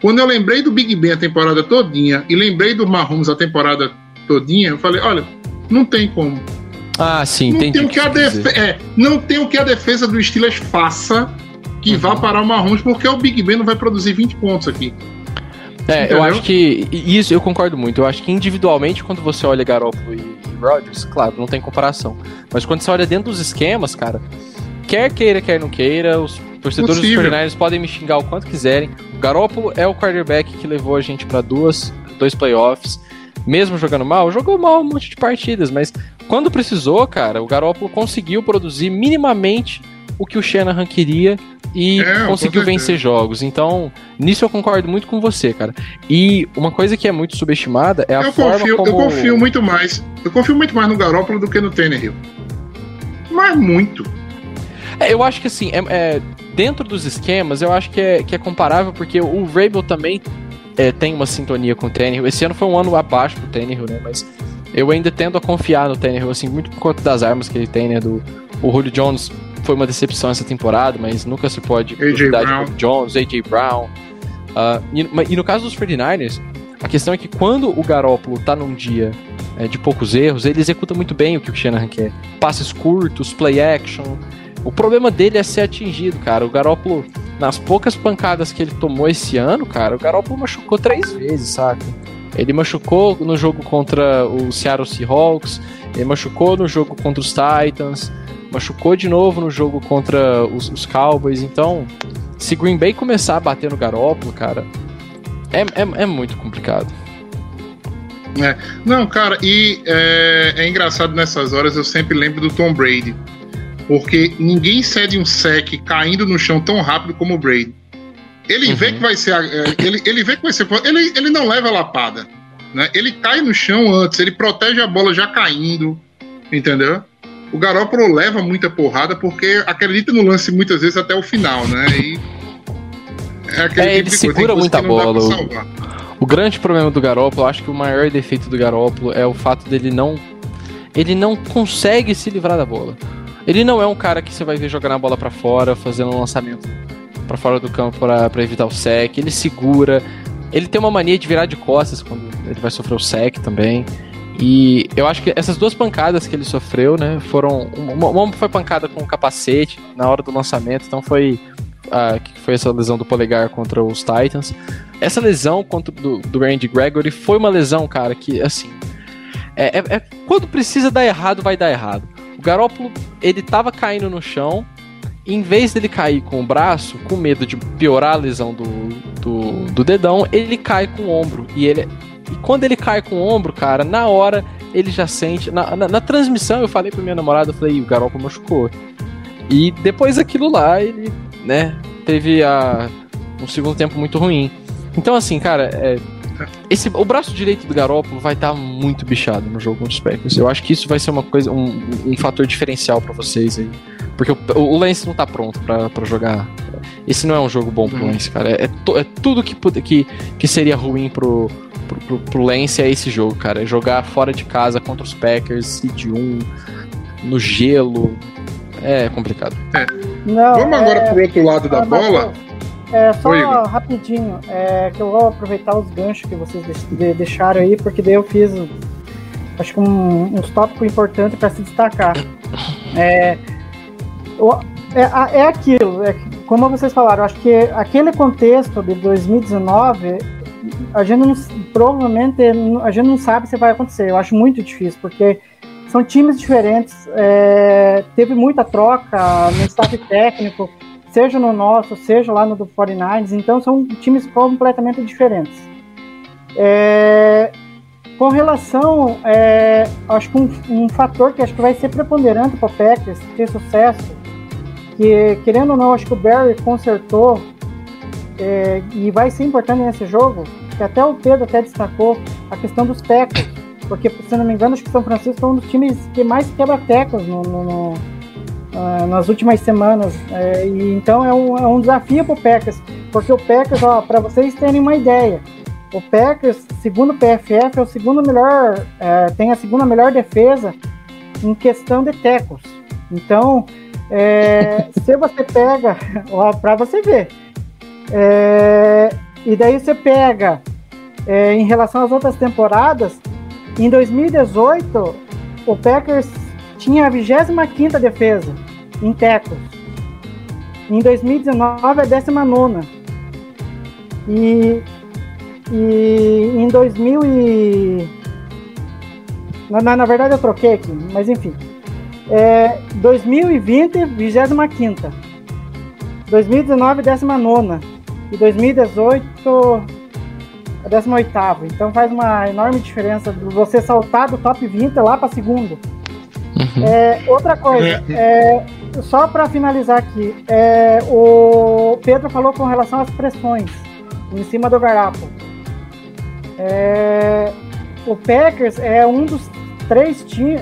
Quando eu lembrei do Big Ben a temporada todinha e lembrei do Mahomes a temporada todinha, eu falei, olha, não tem como. Ah, sim, Não tem, o que a é, não tem o que a defesa do Steelers faça que Uhum. vá parar o Mahomes, porque o Big Ben não vai produzir 20 pontos aqui. É, eu acho que. Isso eu concordo muito. Eu acho que individualmente, quando você olha Garoppolo e, e Rodgers, claro, não tem comparação. Mas quando você olha dentro dos esquemas, cara, quer queira, quer não queira, os torcedores Possível. dos 49ers podem me xingar o quanto quiserem. O Garoppolo é o quarterback que levou a gente pra duas, dois playoffs. Mesmo jogando mal, jogou mal um monte de partidas, mas quando precisou, cara, o Garoppolo conseguiu produzir minimamente o que o Shanahan queria e É, conseguiu vencer jogos. Então, nisso eu concordo muito com você, cara. E uma coisa que é muito subestimada é a eu, forma confio, como... eu confio muito mais. Eu confio muito mais no Garoppolo do que no Tannehill. Mas muito. É, eu acho que assim, é, é, dentro dos esquemas, eu acho que é, que é comparável, porque o Rabel também é, tem uma sintonia com o Tannehill. Esse ano foi um ano abaixo pro Tannehill, né? Mas eu ainda tendo a confiar no Tannehill, assim, muito por conta das armas que ele tem, né? Do, o Julio Jones foi uma decepção essa temporada, mas nunca se pode A.J. duvidar de Jones, A.J. Brown. Ah, e, e no caso dos 49ers, a questão é que quando o Garoppolo tá num dia é, de poucos erros, ele executa muito bem o que o Shanahan quer. Passes curtos, play action. O problema dele é ser atingido, cara. O Garoppolo, nas poucas pancadas que ele tomou esse ano, cara, o Garoppolo machucou três vezes, saca? Ele machucou no jogo contra o Seattle Seahawks, ele machucou no jogo contra os Titans, machucou de novo no jogo contra os, os Cowboys. Então, se Green Bay começar a bater no Garoppolo, cara, é, é, é muito complicado. Não, cara, e é, é engraçado nessas horas, eu sempre lembro do Tom Brady. Porque ninguém cede um sec caindo no chão tão rápido como o Brady. Ele vê Uhum. que vai ser. é, Ele, ele vê que vai ser. Ele, ele não leva a lapada. Né? Ele cai no chão antes, ele protege a bola já caindo. Entendeu? O Garoppolo leva muita porrada porque acredita no lance muitas vezes até o final, né? E é aquele É, ele de segura coisa muita bola, o- grande problema do Garoppolo, eu acho que o maior defeito do Garoppolo é o fato dele não. Ele não consegue se livrar da bola. Ele não é um cara que você vai ver jogando a bola pra fora, fazendo um lançamento pra fora do campo pra evitar o sec. Ele segura. Ele tem uma mania de virar de costas quando ele vai sofrer o sec também. E eu acho que essas duas pancadas que ele sofreu, né, foram. Uma, uma foi pancada com o capacete na hora do lançamento, então foi. ah, que foi essa lesão do polegar contra os Titans. Essa lesão contra do, do Randy Gregory foi uma lesão, cara, que assim. É, é- é- quando precisa dar errado, vai dar errado. O Garoppolo, ele tava caindo no chão em vez dele cair com o braço, com medo de piorar a lesão do, do, do dedão, ele cai com o ombro. E ele. E quando ele cai com o ombro, cara, na hora ele já sente. Na, na, na transmissão eu falei pra minha namorada, eu falei, o Garoppolo machucou. E depois daquilo lá, ele, né, teve a, um segundo tempo muito ruim. Então, assim, cara, é, esse, o braço direito do Garoppolo vai estar muito bichado no jogo contra os Packers. Eu acho que isso vai ser uma coisa, um, um fator diferencial pra vocês aí. Porque o, o Lance não tá pronto pra pra jogar. Esse não é um jogo bom pro Uhum. Lance, cara. É, é to- é tudo que, que, que seria ruim pro, pro, pro, pro Lance é esse jogo, cara. É jogar fora de casa contra os Packers, seed 1, no gelo. É complicado. Não, Vamos agora é, pro outro lado da ah, bola. Matheus, É, só Oi, rapidinho, é, que eu vou aproveitar os ganchos que vocês de- de- deixaram aí, porque daí eu fiz, acho que um, uns tópicos importantes para se destacar. É, o- é, é aquilo, é como vocês falaram, acho que aquele contexto de 2019, a gente não, provavelmente a gente não sabe se vai acontecer. Eu acho muito difícil, porque são times diferentes, é, teve muita troca no staff técnico, seja no nosso, seja lá no do 49ers, então são times completamente diferentes. É, com relação, é, acho que um, um fator que acho que vai ser preponderante para o Packers ter sucesso, que querendo ou não, acho que o Barry consertou é, e vai ser importante nesse jogo, que até o Pedro até destacou a questão dos tackles, porque se não me engano, acho que São Francisco é um dos times que mais quebra tackles no, no- no- ah, nas últimas semanas. É, e então é um, é um desafio para o Packers, porque o Packers, para vocês terem uma ideia, o Packers, segundo o PFF, é o segundo melhor, é, tem a segunda melhor defesa em questão de tackles. Então, é, se você pega, para você ver, é, e daí você pega é, em relação às outras temporadas, em 2018 o Packers tinha a 25 defesa em tackles. Em 2019 é 19 e, e em 2000 e na, na, na verdade eu troquei aqui, mas enfim. É, 2020, 25 2019, 19 e 2018, a 18 Então faz uma enorme diferença de você saltar do top 20 lá para segundo. É, outra coisa, é, só para finalizar aqui, é, o Pedro falou com relação às pressões em cima do Garapo. É, o Packers é um dos três times,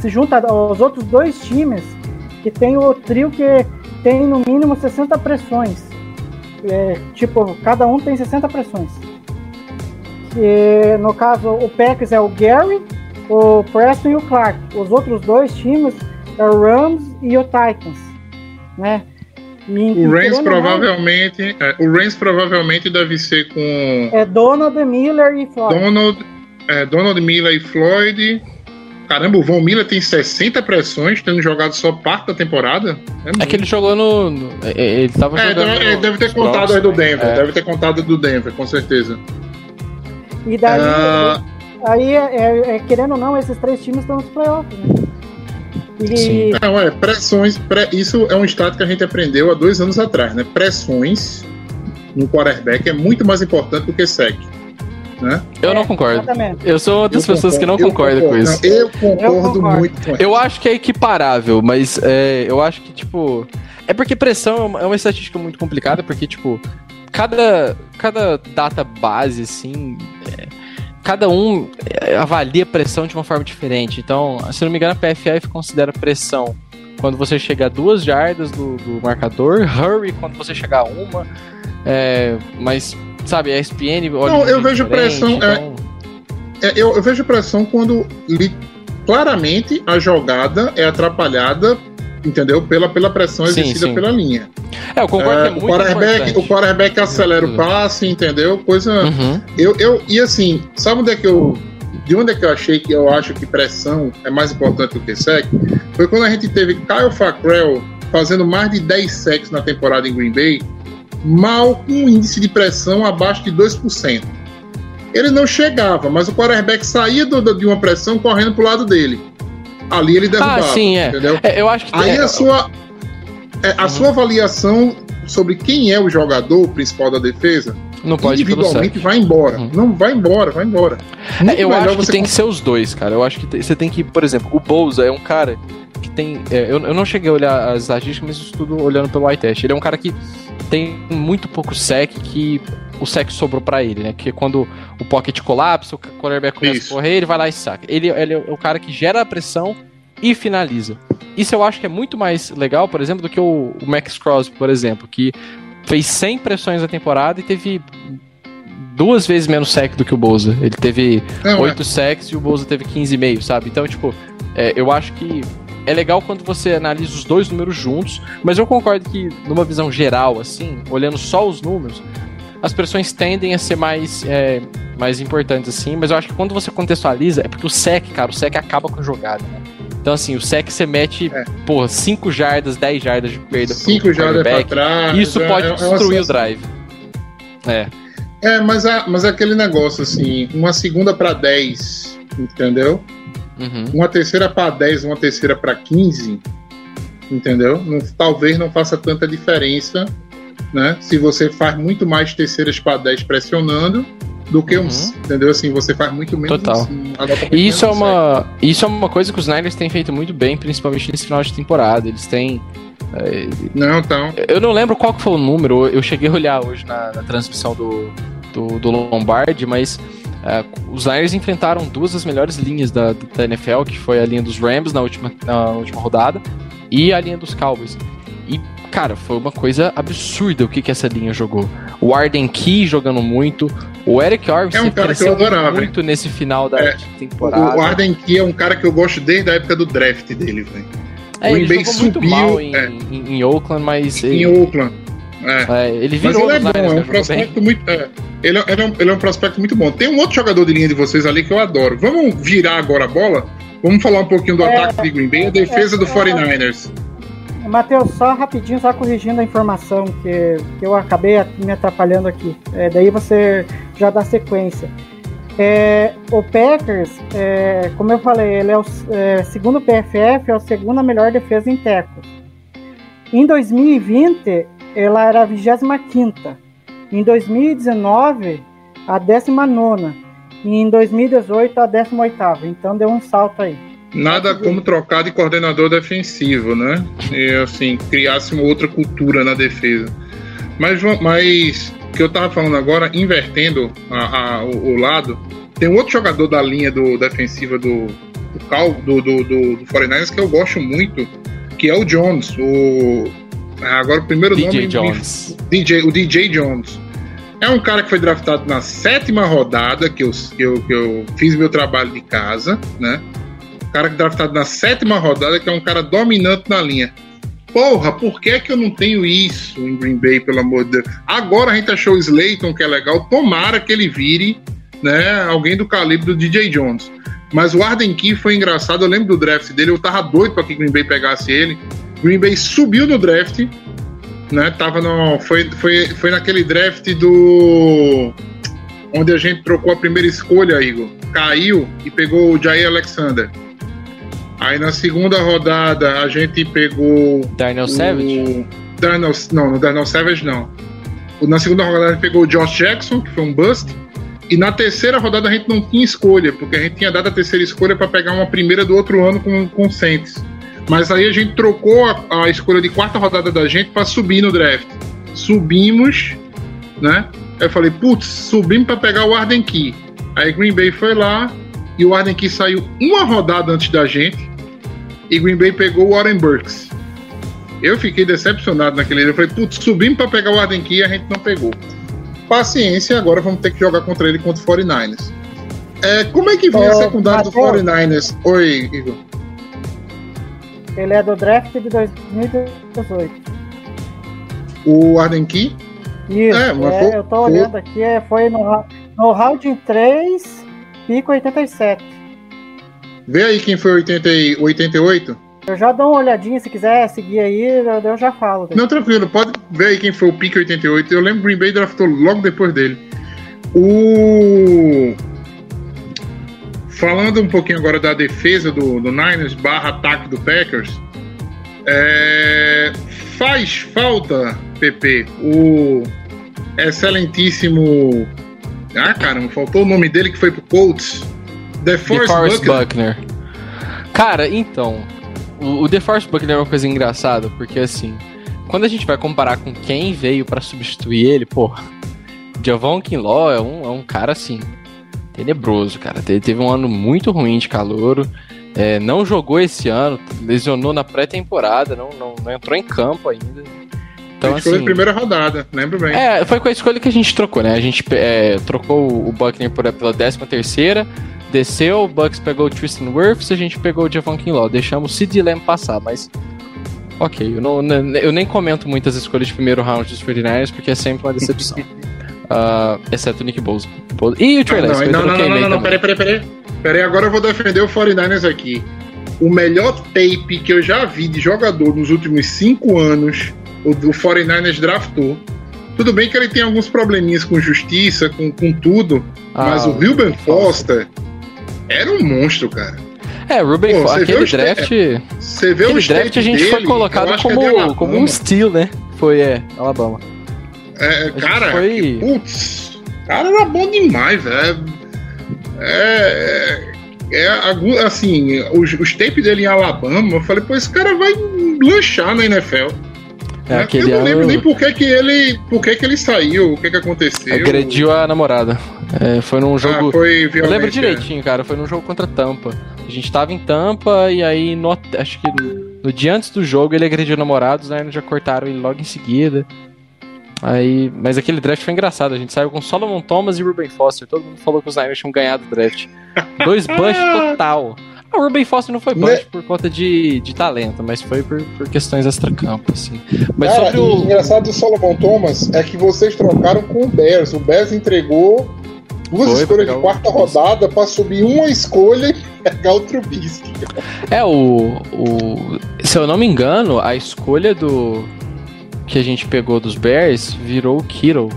se junta aos outros dois times que tem o trio que tem no mínimo 60 pressões. É, tipo, cada um tem 60 pressões. E, no caso, o Packers é o Gary, o Preston e o Clark. Os outros dois times é o Rams e o Titans, né? E, O não, provavelmente. é, o Reigns provavelmente deve ser com é Donald Miller e Floyd. Donald, é, Donald Miller e Floyd. Caramba, o Von Miller tem 60 pressões, tendo jogado só parte da temporada. É É que ele jogou no. no- é- é- ele tava É, jogando. deve, é, no- deve ter contado aí do também. Denver. É. Deve ter contado do Denver, com certeza. E daí, Ah. aí, é, é, querendo ou não, esses três times estão nos playoffs, né? E, Sim. Não, é, pressões. pré- isso é um status que a gente aprendeu há dois anos atrás, né? Pressões no quarterback é muito mais importante do que sec. Né? Eu não é, concordo. Exatamente. Eu sou uma das Eu pessoas que não concordo, concorda com isso. Não, eu concordo, Eu concordo. muito com isso. Eu acho que é equiparável, mas é, eu acho que, tipo. É porque pressão é uma, é uma estatística muito complicada, porque, tipo, cada, cada data base, assim. é, cada um é, avalia pressão de uma forma diferente. Então, se não me engano, a PFF considera pressão quando você chega a duas jardas do, do marcador, hurry quando você chegar a uma. é, mas, sabe, a ESPN. olha Não, eu vejo pressão, é, então- É, eu, eu vejo pressão quando li- claramente a jogada é atrapalhada, entendeu? Pela, pela pressão Sim, exercida sim. pela linha. É, eu concordo É, é o, quarterback, o quarterback acelera o passe, entendeu? Coisa. Uhum. Eu, eu, e assim, sabe onde é que eu. De onde é que eu achei que eu acho que pressão é mais importante do que sec? Foi quando a gente teve Kyle Fackrell fazendo mais de 10 sacks na temporada em Green Bay, mal com um índice de pressão abaixo de 2%. Ele não chegava, mas o quarterback saía do- do- de uma pressão correndo pro lado dele. Ali ele derrubava. Ah, sim, é. Entendeu? É, eu acho que Aí é, a sua. É, a sua avaliação sobre quem é o jogador principal da defesa, Não pode individualmente vai embora. Uhum. Não, vai embora, vai embora. É, Muito eu acho que tem que ser os dois, cara. Eu acho que você tem que, por exemplo, o Bouza é um cara que tem. é, eu, eu não cheguei a olhar as estatísticas, mas estudo olhando pelo eye test. Ele é um cara que tem muito pouco sec que o sec sobrou pra ele, né? Que quando o pocket colapsa, o quarterback começa Isso. a correr, ele vai lá e saca. Ele, ele é o cara que gera a pressão e finaliza. Isso eu acho que é muito mais legal, por exemplo, do que o, o Max Crosby, por exemplo, que fez 100 pressões na temporada e teve duas vezes menos sec do que o Bouza. Ele teve é. 8 sacks e o Bouza teve 15,5, sabe? Então, tipo, é, eu acho que é legal quando você analisa os dois números juntos, mas eu concordo que numa visão geral, assim, olhando só os números, as pressões tendem a ser mais, é, mais importantes, assim, mas eu acho que quando você contextualiza, é porque o sec, cara, o sec acaba com a jogada, né? Então, assim, o sec você mete, É. porra, 5 jardas, 10 jardas de perda pro Cinco jardas pra trás. Isso é- pode é destruir o drive. É, É, mas, a, mas aquele negócio assim, uma segunda pra 10, entendeu? uhum. Uma terceira pra 10, uma terceira pra 15, entendeu? Não- talvez não faça tanta diferença, né? Se você faz muito mais terceiras pra 10 pressionando do que Uhum. uns, entendeu? Assim, você faz muito menos. Total. E isso é menos uma, isso é uma coisa que os Niners têm feito muito bem, principalmente nesse final de temporada. Eles têm. é. Não, então. eu não lembro qual foi o número, eu cheguei a olhar hoje na, na transmissão do, do, do Lombardi, mas é, os Niners enfrentaram duas das melhores linhas da, da NFL, que foi a linha dos Rams na última, na última rodada e a linha dos Cowboys. E, cara, foi uma coisa absurda o que, que essa linha jogou. O Arden Key jogando muito, o Eric Armstead É um cara que eu adorava, muito nesse final da É, temporada. O Arden Key é um cara que eu gosto desde a época do draft dele, velho. É, Green ele Bay jogou muito subiu, mal em, é. em, em Oakland, mas Em ele, Oakland. É. é, ele Mas virou ele é bom, Niners, é né? um Jogou bem. prospecto muito. é, ele, é, ele é um, ele é um prospecto muito bom. Tem um outro jogador de linha de vocês ali que eu adoro. Vamos virar agora a bola? Vamos falar um pouquinho do É, ataque de Green Bay, a defesa é, do é. 49ers. Matheus, só rapidinho, só corrigindo a informação que, que eu acabei me atrapalhando aqui. É, daí você já dá sequência. É, o Packers, é, como eu falei, ele é o é, segundo PFF, é a segunda melhor defesa em teco. Em 2020, ela era a 25 Em 2019, a 19 E em 2018, a 18 Então deu um salto aí. Nada como trocar de coordenador defensivo, né? E assim, criasse uma outra cultura na defesa. Mas, mas o que eu tava falando agora, invertendo a- a- o, o lado, tem um outro jogador da linha do defensiva do, do, Cal, do, do, do, do 49ers que eu gosto muito, que é o Jones. O, agora o primeiro nome. DJ me- Jones. DJ, o DJ Jones. É um cara que foi draftado na sétima rodada, que eu, que eu, que eu fiz meu trabalho de casa, né? Cara draftado na sétima rodada, que é um cara dominante na linha. Porra, por que, que eu não tenho isso em Green Bay, pelo amor de Deus? Agora a gente achou o Slayton, que é legal. Tomara que ele vire né, alguém do calibre do DJ Jones. Mas o Arden Key foi engraçado. Eu lembro do draft dele. Eu tava doido para que Green Bay pegasse ele. Green Bay subiu no draft né? Tava no, foi, foi, foi naquele draft do onde a gente trocou a primeira escolha, Igor. Caiu e pegou o Jair Alexander. Aí na segunda rodada a gente pegou Darnell Savage? o Darnell, não, no Darnell Savage não. Na segunda rodada a gente pegou o Josh Jackson, que foi um bust. E na terceira rodada a gente não tinha escolha, porque a gente tinha dado a terceira escolha para pegar uma primeira do outro ano com, com o Saints. Mas aí a gente trocou a, a escolha de quarta rodada da gente para subir no draft. Subimos, né? Aí eu falei, putz, subimos para pegar o Arden Key. Aí Green Bay foi lá e o Arden Key saiu uma rodada antes da gente. E Green Bay pegou o Warren Burks. Eu fiquei decepcionado naquele dia. Eu falei, putz, subimos para pegar o Arden Key e a gente não pegou. Paciência, agora vamos ter que jogar contra ele contra o 49ers. É, como é que vem a secundária do Mateus. 49ers? Oi, Igor. Ele é do draft de 2018. O Arden Key? Isso, É, mas é, foi- eu tô foi- olhando aqui, é, foi no, no round 3, pico 87. Vê aí quem foi 80 e 88? Eu já dou uma olhadinha, se quiser seguir aí, eu, já falo. Não, tranquilo, pode ver aí quem foi o pique 88. Eu lembro que o Green Bay draftou logo depois dele. O. Falando um pouquinho agora da defesa do, do Niners barra ataque do Packers, é, faz falta, PP, o excelentíssimo. Ah, caramba, faltou o nome dele que foi pro Colts. The Force DeForest Buckner. Buckner. Cara, então, o, o DeForest Buckner é uma coisa engraçada, porque assim, quando a gente vai comparar com quem veio pra substituir ele, pô, Javon Kinlaw é um, é um cara assim, tenebroso, cara. Ele teve um ano muito ruim de calouro. é, não jogou esse ano, lesionou na pré-temporada, não, não, não entrou em campo ainda. Então, Ele escolheu assim, a primeira rodada, lembro bem. é, foi com a escolha que a gente trocou, né? A gente é, trocou o Buckner por, pela 13 terceira, desceu, o Bucks pegou o Tristan Wirfs, a gente pegou o Javon Kinlaw. Deixamos o Sid Lamb passar, mas... Ok, eu, não, eu nem comento muitas escolhas de primeiro round dos 49ers, porque é sempre uma decepção. Ah, exceto o Nick Bosa. E o Trey Ah, Lance, não, não, não, não, não, não, também. peraí, peraí, peraí. Peraí, agora eu vou defender o 49ers aqui. O melhor tape que eu já vi de jogador nos últimos cinco anos, o do 49ers draftou. Tudo bem que ele tem alguns probleminhas com justiça, com, com tudo, mas Ah, o Wilben Foster era um monstro, cara. É, Ruben, Pô, Fo- você vê aquele draft... Você vê os draft a tapes gente foi dele, eu colocado é como, como um steal, né? Foi, é, Alabama. É, cara, foi- putz, cara era bom demais, velho. É, é, é agu- assim, os, os tapes dele em Alabama, eu falei, pô, esse cara vai lanchar na NFL. É, né? aquele eu não lembro ano- nem por que, que ele, por que, que ele saiu, o que, que aconteceu. Agrediu a namorada. É, foi num Ah, jogo. foi Eu lembro direitinho, cara. Foi num jogo contra Tampa. A gente tava em Tampa e aí, no, acho que no dia antes do jogo, ele agrediu o namorado, os Niners já cortaram ele logo em seguida. Aí, mas aquele draft foi engraçado. A gente saiu com Solomon Thomas e Ruben Foster. Todo mundo falou que os Niners tinham ganhado o draft. Dois bush total. O Ruben Foster não foi Né? por conta de, de talento, mas foi por, por questões extra-campo, assim. Mas Cara, sobre o. engraçado do Solomon Thomas é que vocês trocaram com o Bears. O Bears entregou duas Foi, escolhas de o quarta Trubisky. rodada pra subir uma escolha e pegar o Trubisky. É, o, o. Se eu não me engano, a escolha do. Que a gente pegou dos Bears virou o Kittle.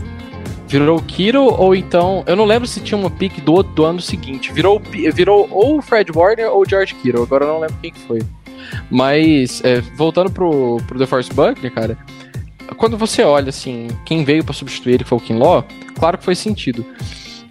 Virou o Kittle ou então. Eu não lembro se tinha uma pick do, do ano seguinte. Virou, virou ou o Fred Warner ou o George Kittle. Agora eu não lembro quem que foi. Mas, é, voltando pro, pro DeForest Buckner, cara. Quando você olha assim, quem veio pra substituir ele foi o Kinlaw, claro que foi sentido.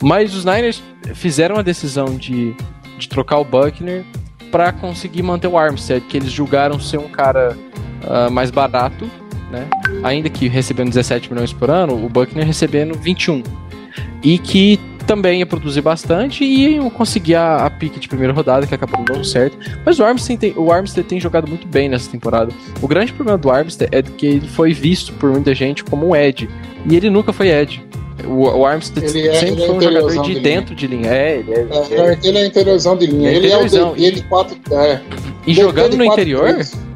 Mas os Niners fizeram a decisão de, de trocar o Buckner para conseguir manter o Armstead, que eles julgaram ser um cara ah, mais barato, né? Ainda que recebendo 17 milhões por ano, o Buckner recebendo 21. E que também ia produzir bastante e iam conseguir a, a pique de primeira rodada, que acabou dando certo. Mas o Armstead, tem, o Armstead tem jogado muito bem nessa temporada. O grande problema do Armstead é que ele foi visto por muita gente como um Ed. E ele nunca foi Ed. O, o Armstead Ele é- sempre ele é foi um jogador de de dentro de linha. É, ele é. É, ele é interiorzão de linha. Ele é Ele é o de 4. É, E jogando no quatro interior, três.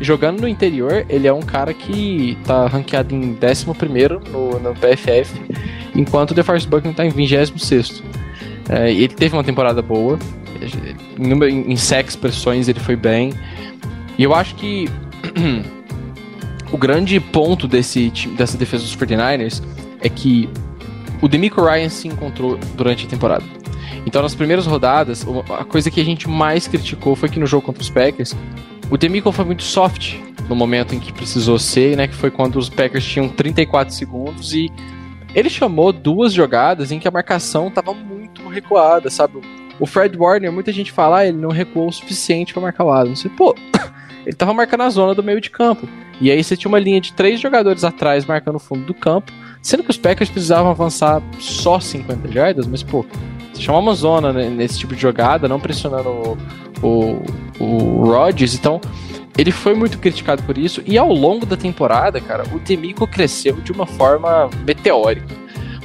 Jogando no interior, ele é um cara que tá ranqueado em 11 no, no PFF, enquanto o DeForest Buckner tá em 26 é, ele teve uma temporada boa, em, em, sacks, pressões, ele foi bem. E eu acho que o grande ponto desse, dessa defesa dos 49ers é que o Demico Ryan se encontrou durante a temporada. Então, nas primeiras rodadas, a coisa que a gente mais criticou foi que no jogo contra os Packers, o Demico foi muito soft no momento em que precisou ser, né? Que foi quando os Packers tinham 34 segundos e ele chamou duas jogadas em que a marcação estava muito recuada, sabe? O Fred Warner, muita gente fala, ah, ele não recuou o suficiente para marcar o Adams. Você, pô, ele tava marcando a zona do meio de campo. E aí você tinha uma linha de três jogadores atrás marcando o fundo do campo, sendo que os Packers precisavam avançar só 50 jardas, mas, pô, chamar uma zona nesse tipo de jogada, não pressionando o, o, o Rodgers, então ele foi muito criticado por isso, e ao longo da temporada, cara, o Demico cresceu de uma forma meteórica.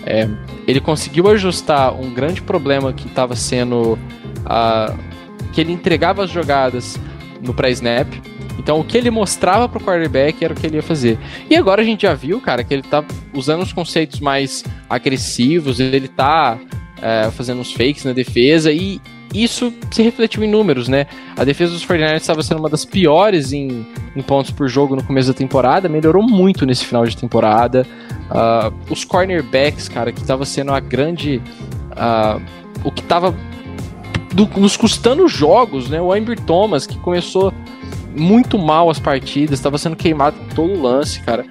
É, ele conseguiu ajustar um grande problema que estava sendo ah, que ele entregava as jogadas no pré-snap. Então o que ele mostrava pro quarterback era o que ele ia fazer. E agora a gente já viu, cara, que ele tá usando os conceitos mais agressivos, ele tá é, fazendo uns fakes na defesa e isso se refletiu em números, né? A defesa dos 49ers estava sendo uma das piores em, em pontos por jogo no começo da temporada, melhorou muito nesse final de temporada. Ah, os cornerbacks, cara, que estava sendo a grande. ah, o que estava nos custando jogos, né? O Amber Thomas, que começou muito mal as partidas, estava sendo queimado em todo lance, cara.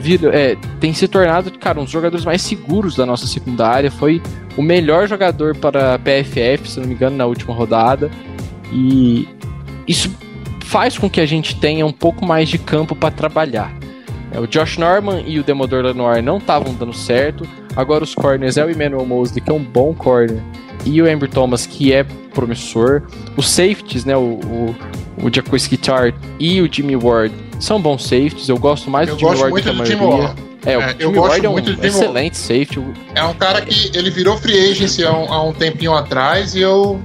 Vira, é, tem se tornado, cara, um dos jogadores mais seguros da nossa secundária. Foi o melhor jogador para PFF, se não me engano, na última rodada. E isso faz com que a gente tenha um pouco mais de campo para trabalhar. É, o Josh Norman e o Demodor Lenoir não estavam dando certo. Agora os corners é o Emmanuel Mosley, que é um bom corner, e o Amber Thomas, que é promissor. Os safeties, né, o, o, o Jaquiski Tart e o Jimmy Ward são bons safeties. Eu gosto mais Eu do Jimmy Ward que a maioria. É, o É, Jimmy Ward é um excelente safety. É um cara que ele virou free agency há um, há um tempinho atrás e eu.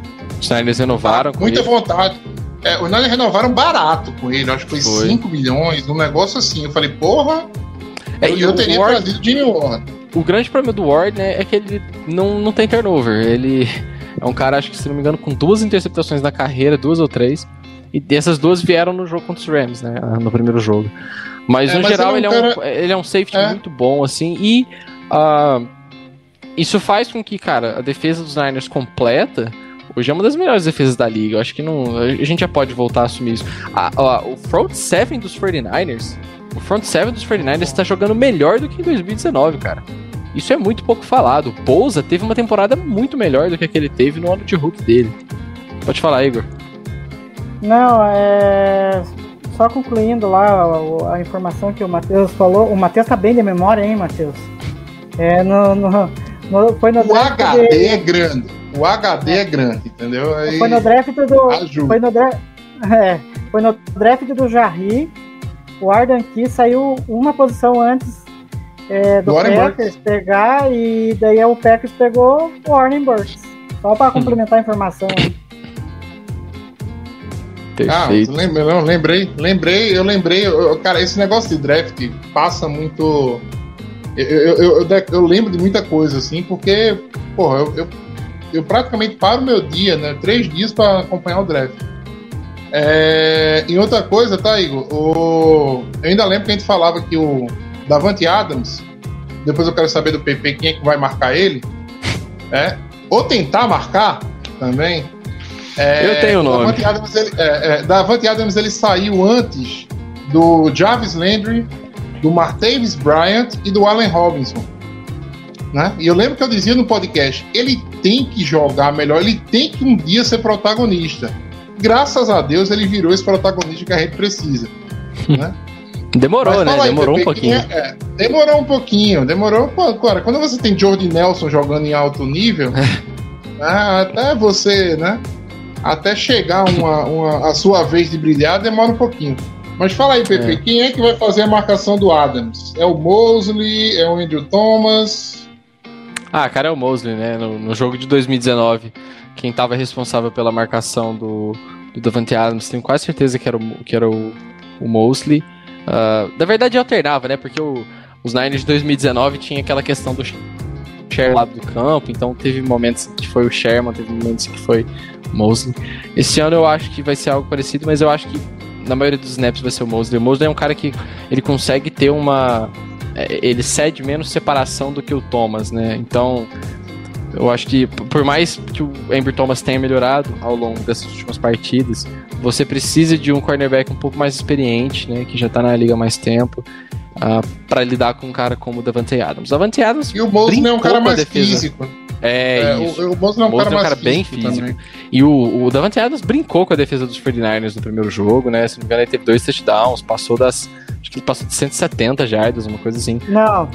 Niners renovaram com Muita ele. vontade. É, os Niners renovaram barato com ele, acho que foi, Foi. 5 milhões, um negócio assim. Eu falei, porra, É, eu, e eu teria Ward- trazido o Jimmy Ward. O grande problema do Ward, né, é que ele não, não tem turnover. Ele é um cara, acho que se não me engano, com duas interceptações na carreira, duas ou três. E dessas duas vieram no jogo contra os Rams, né? No primeiro jogo. Mas É, no mas geral ele ele é é, um um, cara- ele é um safety É. muito bom, assim. E ah, isso faz com que, cara, a defesa dos Niners completa. Hoje é uma das melhores defesas da liga. Eu acho que não. A gente já pode voltar a assumir isso. A- a- o front seven dos 49ers. O front seven dos 49ers está jogando melhor do que em 2019, cara. Isso é muito pouco falado. O Pousa teve uma temporada muito melhor do que a que ele teve no ano de Hulk dele. Pode falar, Igor. Não, é. Só concluindo lá a informação que o Matheus falou. O Matheus tá bem de memória, hein, Matheus? É, no, no- no- foi no O draft HD de- é grande. O HD é grande, entendeu? Aí Foi no draft do. ajuda. Foi no, dra... é, foi no draft do Jarry. O Ardan Key saiu uma posição antes é, do Warren Packers pegar e daí o Packers pegou o Warren Burks. Só para complementar a informação. aí. Ah, Perfeito. lem- não, lembrei, lembrei, eu lembrei, eu- cara, esse negócio de draft passa muito. Eu, eu, eu, eu, lembro de muita coisa, assim, porque, porra, eu, eu, praticamente paro meu dia, né? Três dias pra acompanhar o draft. É, e outra coisa, tá, Igor? O, eu ainda lembro que a gente falava que o Davante Adams, depois eu quero saber do PP quem é que vai marcar ele, é, ou tentar marcar também. É, Eu tenho o nome. Davante Adams, ele, é, é, Davante Adams ele saiu antes do Jarvis Landry, do Martavis Bryant e do Allen Robinson. Né? E eu lembro que eu dizia no podcast: ele tem que jogar melhor, ele tem que um dia ser protagonista. Graças a Deus ele virou esse protagonista que a gente precisa. né? Demorou, Mas né? aí, Demorou um pouquinho. é- é, demorou um pouquinho, demorou. Pô, Cara, quando você tem Jordi Nelson jogando em alto nível, né, até você, né? Até chegar uma, uma- a sua vez de brilhar, demora um pouquinho. Mas fala aí, Pepe, É. quem é que vai fazer a marcação do Adams? É o Mosley? É o Andrew Thomas? Ah, cara, é o Mosley, né? No, no jogo de 2019, quem tava responsável pela marcação do, do Davante Adams, tenho quase certeza que era o, que era o, o Mosley. Ah, na verdade, alternava, né? Porque o- os Niners de 2019 tinha aquela questão do Sherman lado do campo, então teve momentos que foi o Sherman, teve momentos que foi Mosley. Esse ano eu acho que vai ser algo parecido, mas eu acho que na maioria dos snaps vai ser o Mosley. O Mosley é um cara que ele consegue ter uma. é, Ele cede menos separação do que o Thomas, né? Então, eu acho que por mais que o Amber Thomas tenha melhorado ao longo dessas últimas partidas, você precisa de um cornerback um pouco mais experiente, né? Que já tá na liga há mais tempo. Para lidar com um cara como o Davante Adams. Davante Adams E o Mosley é um cara mais físico. É, É, isso. o, o Mosley é um O cara é um mais cara bem físico. E o, o Davante Adams brincou com a defesa dos 49ers no primeiro jogo, né? Se não me engano, ele teve dois touchdowns, passou das. Acho que ele passou de 170 jardas, uma coisa assim. Não,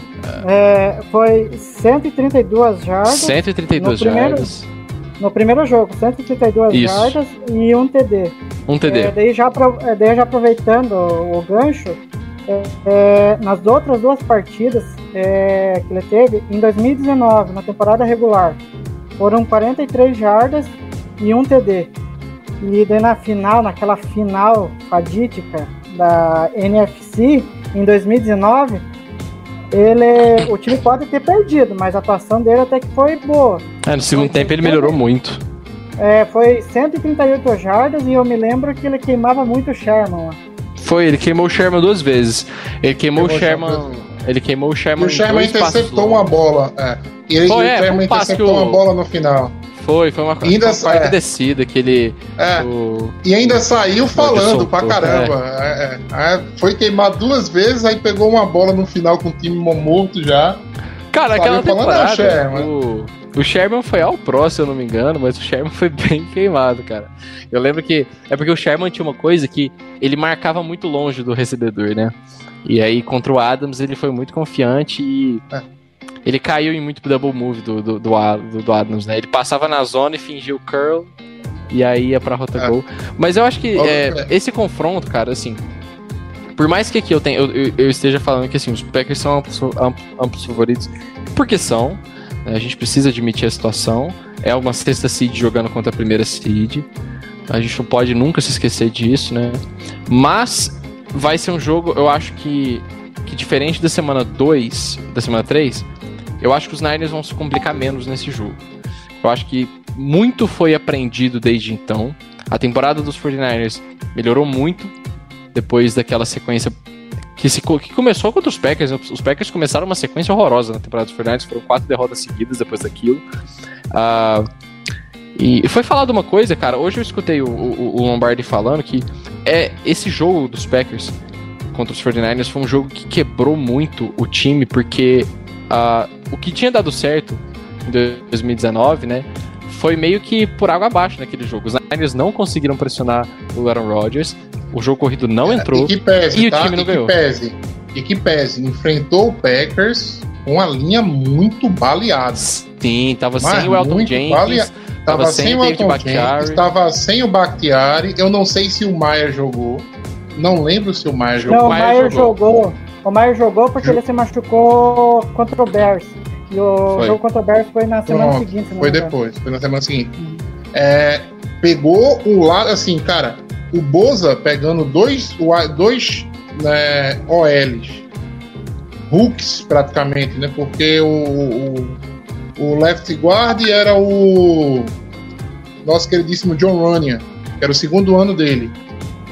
é, foi 132 jardas 132 no primeiro- jardas. no primeiro jogo, 132 Isso. jardas e um TD. Um TD. É, daí, já, é, daí já aproveitando o, o gancho, é, nas outras duas partidas é, que ele teve, em 2019, na temporada regular, foram 43 jardas e um TD. E daí na final, naquela final fadídica da NFC, em 2019, ele, o time pode ter perdido, mas a atuação dele até que foi boa. É, no segundo tempo ele melhorou muito. É, foi 138 jardas e eu me lembro que ele queimava muito o Sherman lá. Foi, ele queimou o Sherman duas vezes. Ele queimou, Queimou o o Sherman Sherman. Ele queimou o E Sherman. o Sherman passos interceptou uma bola. É. E ele, Foi, e é, o Sherman um interceptou o- uma bola no final. Foi, foi uma coisa. Ainda Uma quarta é. descida que ele. É. o- E ainda saiu falando soltou, pra caramba. É, é. É, foi queimado duas vezes, aí pegou uma bola no final com o time morto já. Cara, Saiu aquela falando, temporada. "Ah, Sherman." o, o Sherman foi ao Pro, se eu não me engano, mas o Sherman foi bem queimado, cara. Eu lembro que. É porque o Sherman tinha uma coisa que ele marcava muito longe do recebedor, né? E aí, contra o Adams, ele foi muito confiante e. É. Ele caiu em muito double move do, do, do, do- Adams, né? Ele passava na zona e fingia o curl. E aí ia pra rota É. gol. Mas eu acho que é, que é. esse confronto, cara, assim. Por mais que aqui eu, tenha, eu, eu- eu esteja falando que assim, os Packers são amplos, amplos- amplos favoritos, porque são. né? A gente precisa admitir a situação. É uma sexta seed jogando contra a primeira seed. A gente não pode nunca se esquecer disso, né? Mas vai ser um jogo, eu acho que, que diferente da semana 2, da semana 3, eu acho que os Niners vão se complicar menos nesse jogo. Eu acho que muito foi aprendido desde então. A temporada dos 49ers melhorou muito depois daquela sequência que, se, que começou contra os Packers. né? Os Packers começaram uma sequência horrorosa na temporada dos 49ers, foram quatro derrotas seguidas depois daquilo. Ah, e foi falado uma coisa, cara. Hoje eu escutei o, o- o Lombardi falando que é esse jogo dos Packers contra os 49ers foi um jogo que quebrou muito o time, porque ah, o que tinha dado certo em 2019, né? Foi meio que por água abaixo naquele jogo. Os Niners não conseguiram pressionar o Aaron Rodgers. O jogo corrido não entrou. E que pese, E o tá? time não e que ganhou. pese. E que pese. Enfrentou o Packers com a linha muito baleada. Sim, tava Mas sem o Elton Jenkins. Tava, Tava sem, sem o David Bakhtiari. Tava sem o Bakhtiari. Eu não sei se o Maia jogou. Não lembro se o Maia jogou. Não, o Maier Maier jogou. jogou. O Maier jogou porque ele se machucou contra o Bears. E o Foi. jogo contra o Bears foi na semana Pronto, seguinte. Foi depois, foi na semana seguinte. É, pegou o lado, assim, cara, o Boza pegando dois, dois né, OLs, hooks praticamente, né? Porque o, o, o left guard era o nosso queridíssimo John Runyan, que era o segundo ano dele.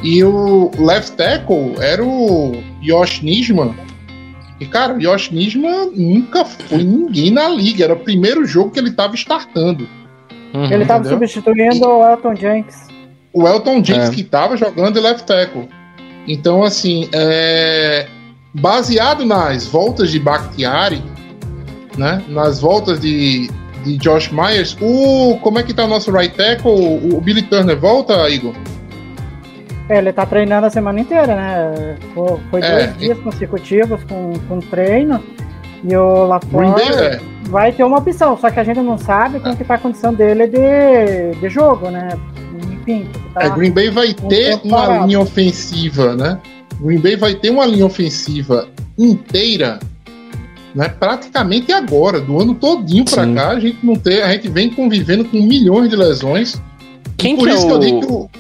E o left tackle era o Josh Nisman. E, cara, o Josh Nisman nunca foi ninguém na liga. Era o primeiro jogo que ele tava startando. Uhum. Ele tava Entendeu? substituindo o Elton Jenkins. O Elton Jenkins É. que tava jogando left tackle. Então, assim, é, baseado nas voltas de Bakhtiari, né? Nas voltas de, de Josh Myers, o como é que tá o nosso right tackle? O, o Billy Turner volta, Igor? É, ele tá treinando a semana inteira, né? Foi, foi É, dois dias consecutivos com, com treino. E o Bay, é. vai ter uma opção, só que a gente não sabe como que tá a condição dele de, de jogo, né? Enfim, tá... É, Green Bay vai um ter uma parado. linha ofensiva, né? Green Bay vai ter uma linha ofensiva inteira, né? Praticamente agora, do ano todinho pra Sim. cá, a gente não tem, a gente vem convivendo com milhões de lesões. Quem Por que é isso que eu digo que o,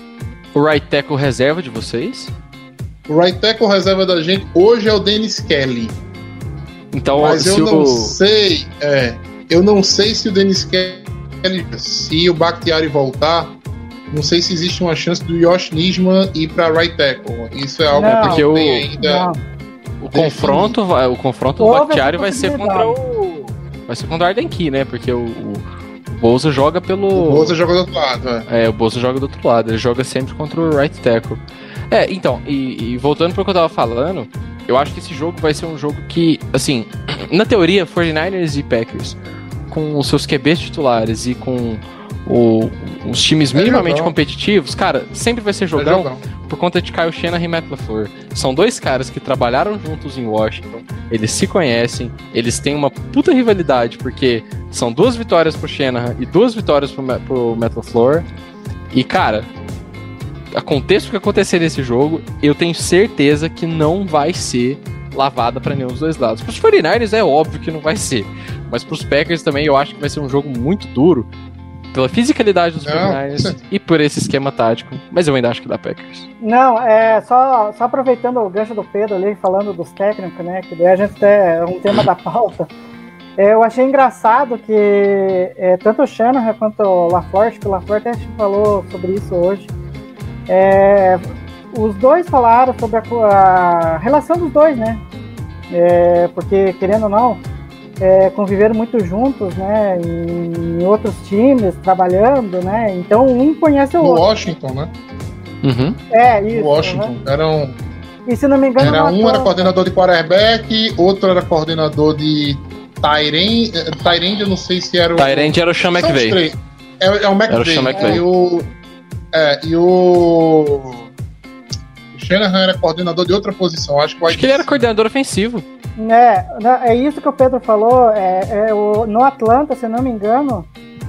o, o right tackle reserva de vocês? o right tackle reserva da gente hoje é o Dennis Kelly. Então, Mas se eu não o... sei, é, eu não sei se o Dennis Kelly, se o Bakhtiari voltar, não sei se existe uma chance do Josh Nisman ir pra right tackle. Isso é algo Não, que eu o- tenho ainda. Não, O confronto, vai, o confronto do Houve Bakhtiari essa vai ser contra o. Vai ser contra o Arden Key, né? Porque o, o Bolsa joga pelo. O Bosa joga do outro lado, é. É, o Bolsa joga do outro lado, ele joga sempre contra o right tackle. É, então, e, e voltando pro que eu tava falando, eu acho que esse jogo vai ser um jogo que, assim, na teoria, 49ers e Packers, com os seus QBs titulares e com o- os times É minimamente jogão. competitivos, cara, sempre vai ser É jogão jogão. por conta de Kyle Shanahan e Matt LaFleur. São dois caras que trabalharam juntos em Washington, eles se conhecem, eles têm uma puta rivalidade, porque são duas vitórias pro Shanahan e duas vitórias pro, pro Matt LaFleur. E, cara, aconteça o que acontecer nesse jogo, eu tenho certeza que não vai ser lavada pra nenhum dos dois lados. Pros 49ers é óbvio que não vai ser, mas pros Packers também eu acho que vai ser um jogo muito duro pela fisicalidade dos 49ers e por esse esquema tático, mas eu ainda acho que dá Packers. não, é só, só aproveitando o gancho do Pedro ali, falando dos técnicos, né? Que daí a gente até é um tema da pauta. É, eu achei engraçado que é, tanto o Shanahan quanto o acho que o LaFleur até falou sobre isso hoje. é, os dois falaram sobre a, a relação dos dois, né? É, porque, querendo ou não, é, conviveram muito juntos, né? Em outros times, trabalhando, né? Então um conhece o No outro. Washington, né? Uhum. É, isso. Washington. né? Eram, E se não me engano, era um era coordenador de quarterback, outro era coordenador de Tyrande. Tyrande, eu não sei se era o. Tyrande era o Sean São os McVay. três. É, é o Era o McVay. Sean McVay. E o. É, e o. O Shanahan era coordenador de outra posição. Acho que, o Acho que ele era coordenador ofensivo. É, é isso que o Pedro falou. É, é o, no Atlanta, se não me engano,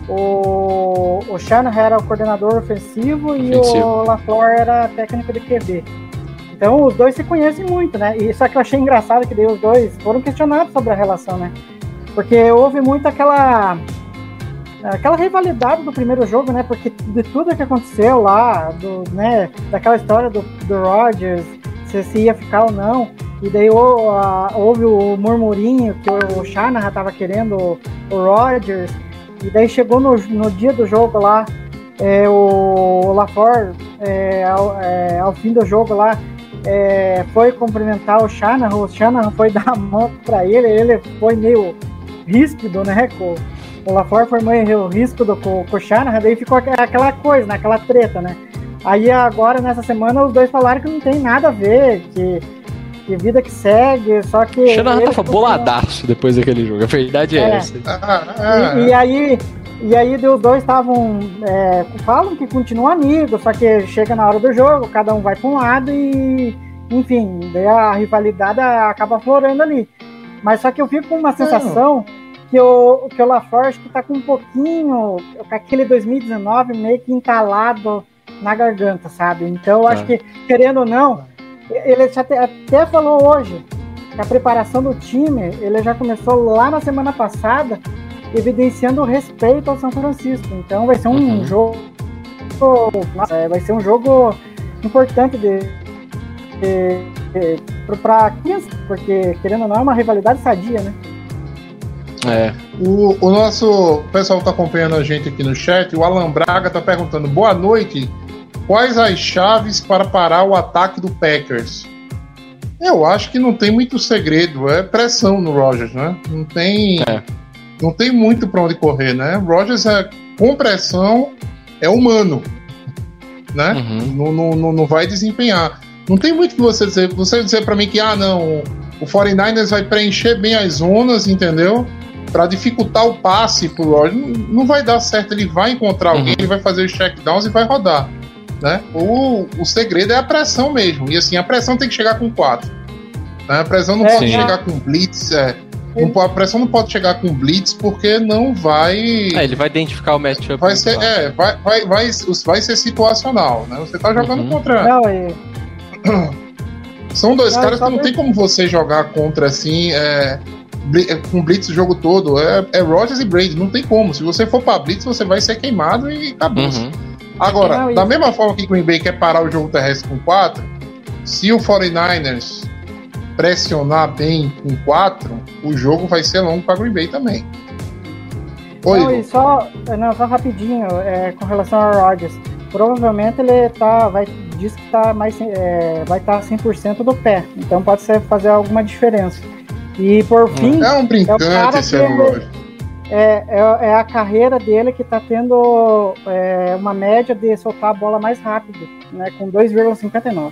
o, o Shanahan era o coordenador ofensivo e Ofensivo. o LaFleur era técnico de QB. Então os dois se conhecem muito, né? E só que eu achei engraçado que daí os dois foram questionados sobre a relação, né? Porque houve muito aquela aquela rivalidade do primeiro jogo, né? Porque de tudo que aconteceu lá, do, né? Daquela história do, do Rodgers, se, se ia ficar ou não. E daí o- a- houve o murmurinho que o Shanahan tava querendo o, o Rodgers. E daí chegou no, no dia do jogo lá, é, o LaFleur, é, ao, é, ao fim do jogo lá, é, foi cumprimentar o Shanahan, o Shanahan foi dar a mão pra ele, ele foi meio ríspido, né? Com, o LaFleur foi meio ríspido com, com o Shanahan, daí ficou aqu- aquela coisa, né? Aquela treta, né? Aí agora, nessa semana, os dois falaram que não tem nada a ver, que, que vida que segue, só que... O Shanahan ele tava continuou- boladaço depois daquele jogo. A verdade é, É. essa. Ah, ah, e, e aí, e aí os dois estavam. é, falam que continuam amigos, só que chega na hora do jogo, cada um vai para um lado e. Enfim, daí a rivalidade acaba aflorando ali. Mas só que eu fico com uma sensação que o, que o acho que tá com um pouquinho. com aquele 2019 meio que entalado na garganta, sabe? Então eu acho Tá. que, querendo ou não, ele até falou hoje que a preparação do time ele já começou lá na semana passada evidenciando o respeito ao São Francisco. Então vai ser um Uhum. jogo. nossa, é, vai ser um jogo importante de, para porque querendo ou não é uma rivalidade sadia, né? É. O, o nosso pessoal está acompanhando a gente aqui no chat. O Alan Braga está perguntando: boa noite. Quais as chaves para parar o ataque do Packers? Eu acho que não tem muito segredo. É pressão no Rogers, né? Não tem, É. não tem muito para onde correr, né? O Rogers é com pressão é humano, né? Uhum. não, não, não, não vai desempenhar. Não tem muito que você dizer. Você dizer para mim que, ah, não, o 49ers vai preencher bem as zonas, entendeu? Para dificultar o passe pro Rodgers, não, não vai dar certo. Ele vai encontrar alguém, Uhum. ele vai fazer os checkdowns e vai rodar. Né? O, o segredo é a pressão mesmo. E assim, a pressão tem que chegar com quatro. né? A pressão não É, pode sim. chegar com blitz. é. Não a pressão não pode chegar com blitz porque não vai. É, ele vai identificar o matchup. Vai ser, é, vai, vai, vai, vai ser situacional, né? Você tá jogando Uhum. contra. Não, e, São dois Não, caras que não tem como você jogar contra assim, é, é, com Blitz o jogo todo. É, é Rodgers e Brady, não tem como. Se você for pra Blitz, você vai ser queimado e acabou. Uhum. Agora, Não, da mesma forma que Green Bay quer parar o jogo terrestre com 4, se o 49ers pressionar bem com 4, o jogo vai ser longo pra Green Bay também. Oi, não, só, não, só rapidinho, é, com relação ao Rodgers. Provavelmente ele tá, vai, diz que tá mais, é, vai estar 100% do pé. Então pode ser fazer alguma diferença. E por fim, É um brincante É o cara esse Aaron Rodgers. É, é, é a carreira dele que está tendo é, uma média de soltar a bola mais rápido, né, com 2,59.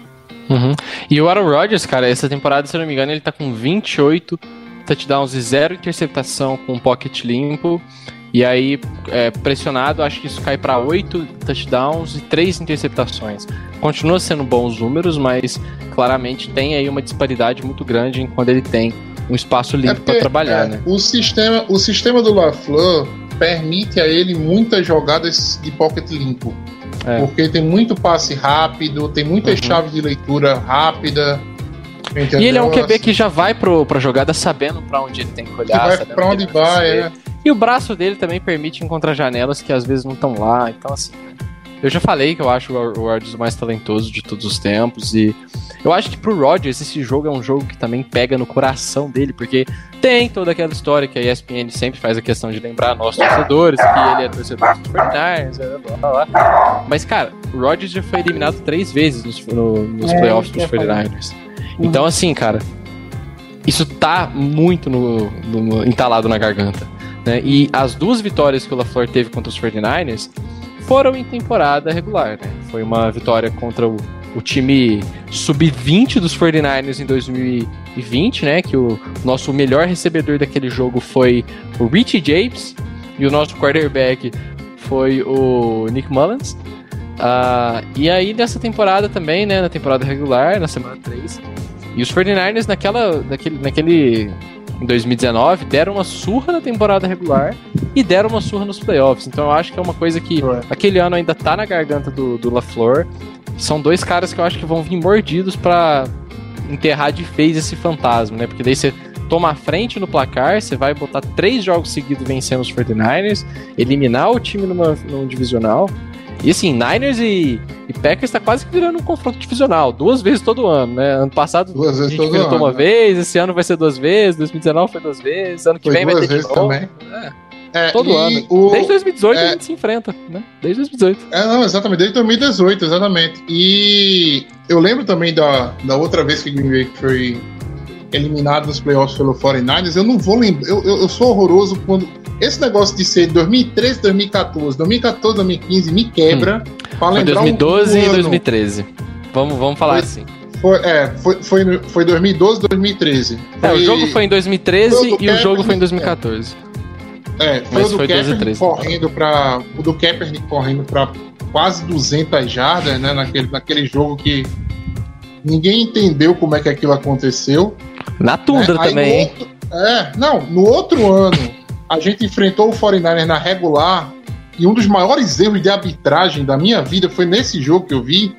Uhum. E o Aaron Rodgers, cara, essa temporada, se eu não me engano, ele tá com 28 touchdowns e zero interceptação com pocket limpo. E aí, é, pressionado, acho que isso cai para 8 touchdowns e 3 interceptações. Continua sendo bons números, mas claramente tem aí uma disparidade muito grande em quando ele tem um espaço É limpo porque, para trabalhar, é, né? O sistema, o sistema do LaFleur permite a ele muitas jogadas de pocket limpo. É. Porque tem muito passe rápido, tem muita Uhum. chave de leitura rápida. entendeu? E ele é um QB que já vai pro, pra jogada sabendo pra onde ele tem que olhar. vai pra o que onde ele vai, é. E o braço dele também permite encontrar janelas que às vezes não estão lá. Então, assim, eu já falei que eu acho o Rodgers o mais talentoso de todos os tempos. E eu acho que pro Rodgers esse jogo é um jogo que também pega no coração dele, porque tem toda aquela história que a ESPN sempre faz a questão de lembrar nós torcedores que ele é torcedor dos 49ers, blá, blá, blá. Mas, cara, o Rodgers já foi eliminado três vezes nos, no- nos É, playoffs dos que eu ia falar. 49ers. Então, assim, cara, isso tá muito no, no- entalado na garganta. Né? E as duas vitórias que o LaFleur teve contra os 49ers foram em temporada regular. Né? Foi uma vitória contra o, o time sub-20 dos 49ers em 2020, né? que o nosso melhor recebedor daquele jogo foi o Richie James e o nosso quarterback foi o Nick Mullins. Ah, e aí nessa temporada também, né, na temporada regular, na semana 3, e os 49ers naquela, naquele, naquele em 2019 deram uma surra na temporada regular e deram uma surra nos playoffs. Então eu acho que é uma coisa que aquele ano ainda tá na garganta do, do LaFleur. São dois caras que eu acho que vão vir mordidos pra enterrar de vez esse fantasma, né? Porque daí você toma a frente no placar, você vai botar três jogos seguidos vencendo os 49ers, eliminar o time numa, num divisional. E assim, Niners e, e Packers tá quase que virando um confronto divisional, duas vezes todo ano, né? Ano passado Duas a gente todo enfrentou ano, uma né? vez, esse ano vai ser duas vezes, 2019 foi duas vezes, ano que Foi vem vai ter de novo. também. É, Todo e ano. o- Desde 2018 a é- gente se enfrenta, né? Desde 2018. É, não, exatamente, desde 2018, exatamente. E eu lembro também da, da outra vez que o Green Bay foi eliminado nos playoffs pelo 49ers. Eu não vou lembrar, eu, eu, eu sou horroroso quando. Esse negócio de ser 2013, 2014, 2014, 2015 me quebra. Pra Foi lembrar 2012 um, e ano. 2013. Vamos, vamos falar Foi- assim. Foi, é, foi, foi, foi 2012, 2013. É, o jogo foi em 2013 foi o do e o jogo foi em 2014. É, foi Mas o do foi 12 e Kaepernick 13. correndo para o do Kaepernick correndo para quase 200 jardas, né, naquele, naquele jogo que ninguém entendeu como é que aquilo aconteceu. Na tundra né? Também, outro- é, não, no outro ano a gente enfrentou o 49ers na regular e um dos maiores erros de arbitragem da minha vida foi nesse jogo que eu vi,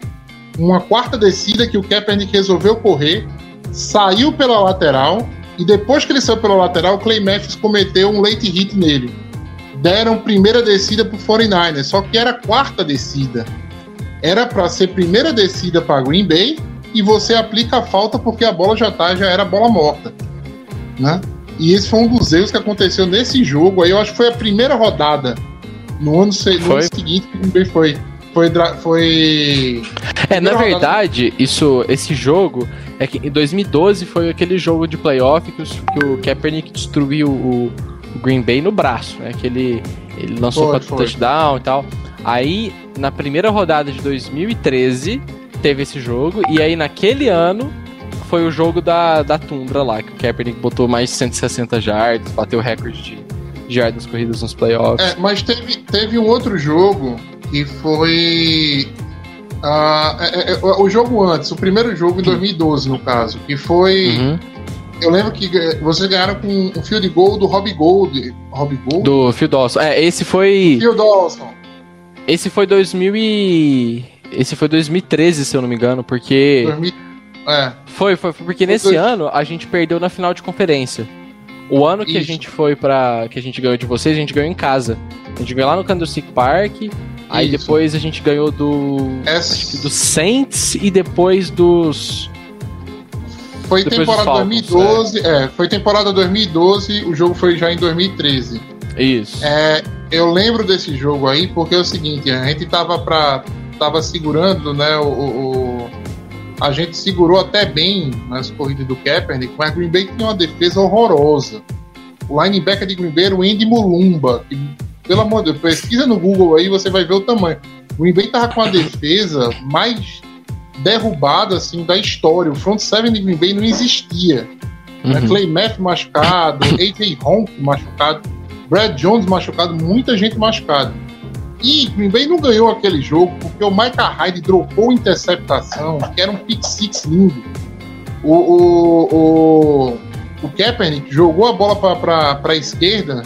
uma quarta descida que o Kaepernick resolveu correr, saiu pela lateral e depois que ele saiu pela lateral, o Clay Matthews cometeu um late hit nele. Deram primeira descida pro 49ers, só que era quarta descida. Era para ser primeira descida para Green Bay e você aplica a falta porque a bola já tá, já era bola morta, né? E esse foi um dos erros que aconteceu nesse jogo. Aí eu acho que foi a primeira rodada no ano, no Foi? ano seguinte que o Green Bay foi foi foi É, na Primeira rodada. verdade, isso, esse jogo é que em 2012 foi aquele jogo de playoff que, os- que o Kaepernick destruiu o, o Green Bay no braço, né? Que ele, ele lançou para touchdown e tal. Aí, na primeira rodada de 2013, teve esse jogo, e aí naquele ano foi o jogo da, da Tundra lá, que o Kaepernick botou mais de 160 jardas, bateu o recorde de, de jardas corridas nos playoffs. É, mas teve, teve um outro jogo que foi. ah, é, é, é, o jogo antes, o primeiro jogo em 2012, no caso, que foi. Uhum. Eu lembro que vocês ganharam com um field goal do Robbie Gold. Robbie Gold? Do Phil Dawson. É, esse foi. Phil Dawson. Esse foi 2000 e... Esse foi 2013, se eu não me engano, porque... 2000, é, Foi, foi, foi porque Foi nesse dois- ano a gente perdeu na final de conferência. O ano que a Isso. gente foi pra... que a gente ganhou de vocês, a gente ganhou em casa. A gente ganhou lá no Candlestick Park, aí Isso. depois a gente ganhou do... Essa- Acho que dos Saints e depois dos... foi Depois temporada Falcons, 2012. É. foi temporada 2012, o jogo foi já em 2013. Isso. É, eu lembro desse jogo aí porque é o seguinte, a gente tava para tava segurando, né, o- o- a gente segurou até bem nas corridas do Kaepernick, mas Green Bay tinha uma defesa horrorosa. O linebacker de Green Bay era o Andy Mulumba, que, pelo amor de Deus, pesquisa no Google aí, você vai ver o tamanho. O Green Bay tava com a defesa mais derrubada assim da história. O front seven de Green Bay não existia. Né? Uhum. Clay Math machucado, AJ Honk machucado, Brad Jones machucado, muita gente machucada. E Green Bay não ganhou aquele jogo porque o Micah Hyde dropou interceptação, que era um pick six lindo. O, o, o, o Kaepernick jogou a bola para a esquerda,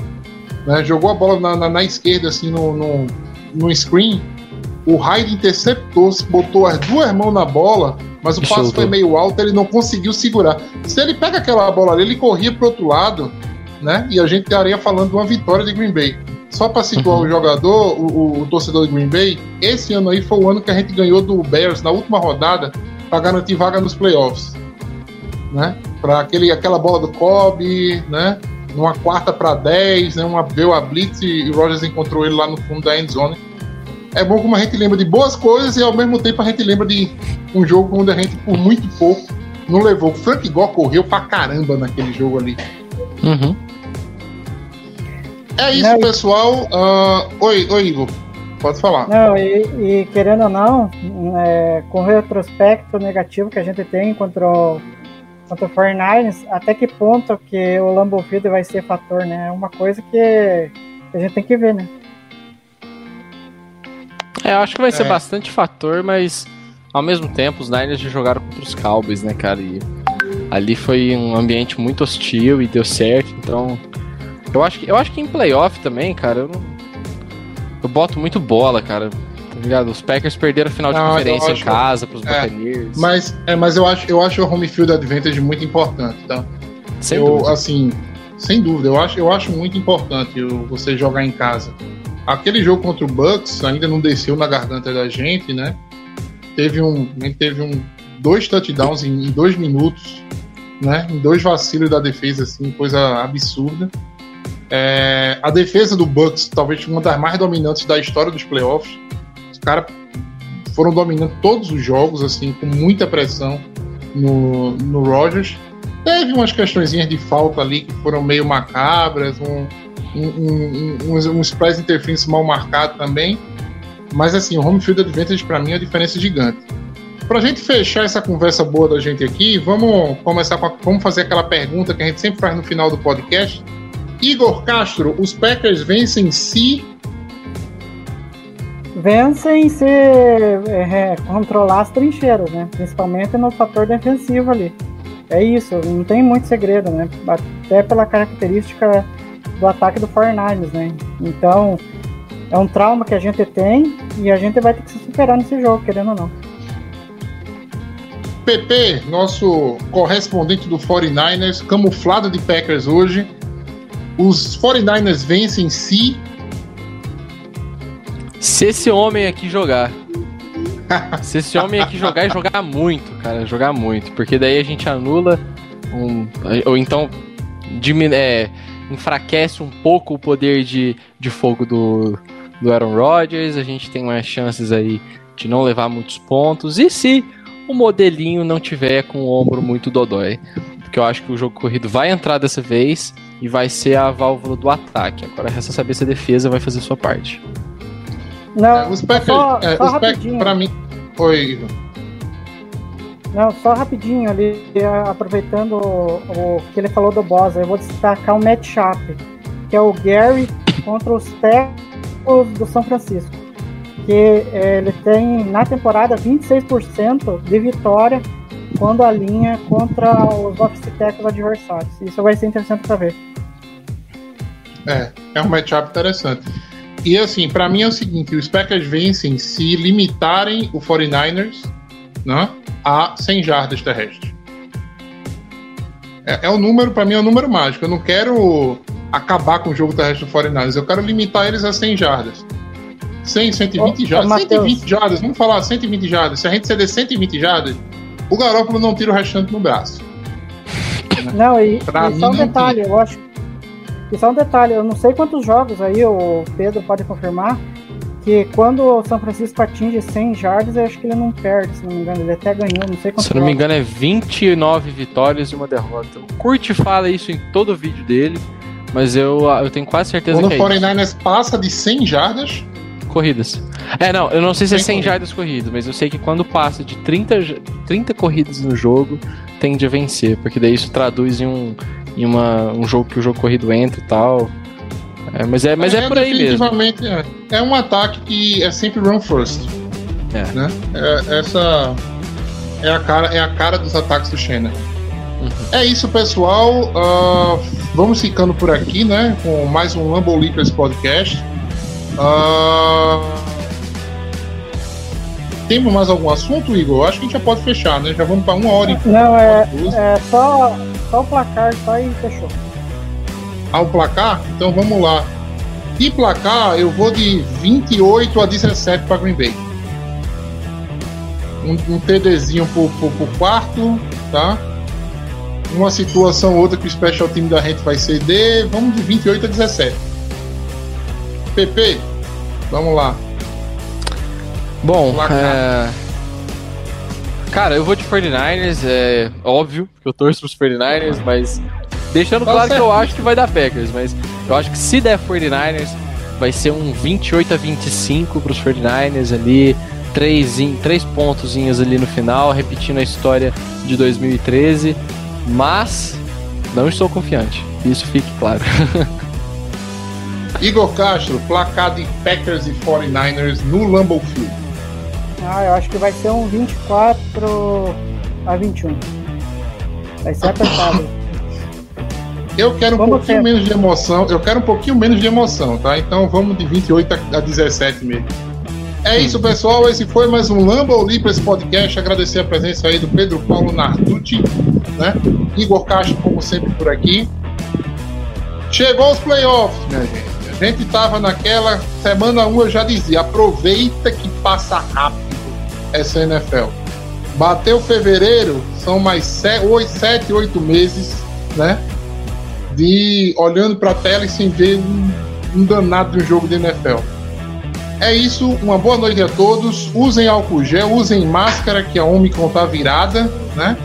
né? jogou a bola na, na, na esquerda, assim, no, no, no screen. O Hyde interceptou, botou as duas mãos na bola, mas o soltou. foi meio alto, ele não conseguiu segurar. Se ele pega aquela bola ali, ele corria pro outro lado, né? E a gente estaria falando de uma vitória de Green Bay. Só para situar Uhum. o jogador, o, o- torcedor de Green Bay, esse ano aí foi o ano que a gente ganhou do Bears na última rodada para garantir vaga nos playoffs, né? Para aquele aquela bola do Kobe, né? Numa quarta para 10, né? Uma veio a blitz e o Rogers encontrou ele lá no fundo da end zone. É bom como a gente lembra de boas coisas e ao mesmo tempo a gente lembra de um jogo onde a gente por muito pouco não levou. O Frank Gore correu pra caramba naquele jogo ali. Uhum. É isso, Não, pessoal. Ah, oi, oi, Igor. Pode falar. Não, e, e querendo ou não, é, com o retrospecto negativo que a gente tem contra o, contra o 49ers, até que ponto que o Lambeau Field vai ser fator, né? É uma coisa que a gente tem que ver, né? É, eu acho que vai ser É. bastante fator, mas ao mesmo tempo os Niners já jogaram contra os Cowboys, né, cara? E ali foi um ambiente muito hostil e deu certo, então. Eu acho que, eu acho que em playoff também, cara, eu não. Eu boto muito bola, cara. Tá ligado? Os Packers perderam a final de Não, eu conferência em acho- casa pros é, Buccaneers. Mas, é, mas eu, acho, eu acho o home field advantage muito importante, tá? Sem eu, dúvida. assim, sem dúvida, eu acho, eu acho muito importante você jogar em casa. Aquele jogo contra o Bucks ainda não desceu na garganta da gente, né? Teve um, gente teve um dois touchdowns em, em dois minutos, né? Em dois vacilos da defesa, assim, coisa absurda. É, a defesa do Bucks, talvez uma das mais dominantes da história dos playoffs. Os caras foram dominando todos os jogos, assim, com muita pressão no, no Rogers. Teve umas questõezinhas de falta ali que foram meio macabras, um, um, um, uns, uns press interference mal marcado também. Mas assim, o home field advantage para mim é uma diferença gigante. Pra gente fechar essa conversa boa da gente aqui, vamos começar com a, vamos fazer aquela pergunta que a gente sempre faz no final do podcast. Igor Castro, os Packers vencem se Vencem se é, controlar as trincheiras, né? Principalmente no fator defensivo ali. É isso, não tem muito segredo, né? Até pela característica do ataque do 49ers, né? Então, é um trauma que a gente tem e a gente vai ter que se superar nesse jogo, querendo ou não. PP, nosso correspondente do 49ers, camuflado de Packers hoje. Os 49ers vencem se Se esse homem aqui jogar. Se esse homem aqui jogar e jogar muito, cara, jogar muito. Porque daí a gente anula um. Ou então diminu- é, enfraquece um pouco o poder de, de fogo do, do Aaron Rodgers. A gente tem mais chances aí de não levar muitos pontos. E se o modelinho não tiver com o ombro muito dodói? Porque eu acho que o jogo corrido vai entrar dessa vez e vai ser a válvula do ataque. Agora resta saber se a defesa vai fazer sua parte. Não, É, os Packers, só, é, só os Packers rapidinho. pra mim. Oi, Igor. Não, só rapidinho ali, eh, aproveitando o, o que ele falou do Bosa, eu vou destacar o matchup, que é o Gary contra os Tecos do São Francisco. Que eh, ele tem na temporada 26% de vitória quando alinha contra os office tackles adversários. Isso vai ser interessante para ver. É, é um matchup interessante. E assim, pra mim é o seguinte: os Packers vencem se limitarem o 49ers né, a 100 jardas terrestres. É, é o número, pra mim, é o número mágico. Eu não quero acabar com o jogo terrestre do 49ers, eu quero limitar eles a 100 jardas. 100, 120 Ô, jardas. ô, Matheus. 120 jardas, vamos falar 120 jardas. Se a gente ceder 120 jardas, o Garópolo não tira o restante no braço. Não, e, e só um não detalhe, eu acho. E só um detalhe, eu não sei quantos jogos aí, o Pedro pode confirmar, que quando o São Francisco atinge 100 jardas, eu acho que ele não perde, se não me engano. Ele até ganhou, não sei quantos Se não me jogos. engano, é 29 vitórias e uma derrota. O Kurt fala isso em todo o vídeo dele, mas eu, eu tenho quase certeza Quando o que é isso. 49ers passa de 100 jardas, corridas. É, não, eu não sei se é 100 100 corridas. jardas corridas, mas eu sei que quando passa de 30, j- 30 corridas no jogo, tende a vencer, porque daí isso traduz em um, em uma, um jogo que o jogo corrido entra e tal. É, mas é, mas é, por aí mesmo. definitivamente, É, é um ataque que é sempre run first. É. Né? É- essa é a, cara, é a cara dos ataques do Shannon. Uhum. É isso, pessoal. Ah, vamos ficando por aqui, né? Com mais um Humble Leakers Podcast. Ah, temos mais algum assunto, Igor? Acho que a gente já pode fechar, né? Já vamos para uma hora e Não, é, é só, só o placar, só e fechou. ao placar, então vamos lá. De placar, eu vou de 28 a 17 para Green Bay. Um, um TDzinho por, por, por quarto, tá? Uma situação ou outra que o special team da gente vai ceder. Vamos de 28 a 17. PP, vamos lá. Bom, Placar. é... Cara, eu vou de 49ers, é óbvio que eu torço pros 49ers, mas deixando claro que eu acho que vai dar Packers, mas eu acho que se der 49ers, vai ser um 28 a 25 pros 49ers ali, três, três pontozinhos ali no final, repetindo a história de 2013, mas não estou confiante, isso fique claro. Igor Castro, placar de Packers e 49ers no Lambeau Field. Ah, eu acho que vai ser um 24 a 21. Vai ser apertado. Eu quero um pouquinho menos de emoção. Eu quero um pouquinho menos de emoção, tá? Então vamos de 28 a a 17 mesmo. É isso, pessoal. Esse foi mais um Lambo para esse podcast. Agradecer a presença aí do Pedro Paulo Narducci, né? Igor Castro, como sempre, por aqui. Chegou os playoffs, minha gente. A gente tava naquela semana 1, eu já dizia, aproveita que passa rápido essa NFL. Bateu fevereiro, são mais 7, 8 meses, né? De olhando pra tela e sem ver um, um danado de um jogo de NFL. É isso, uma boa noite a todos. Usem álcool gel, usem máscara, que a Omicron tá virada, né?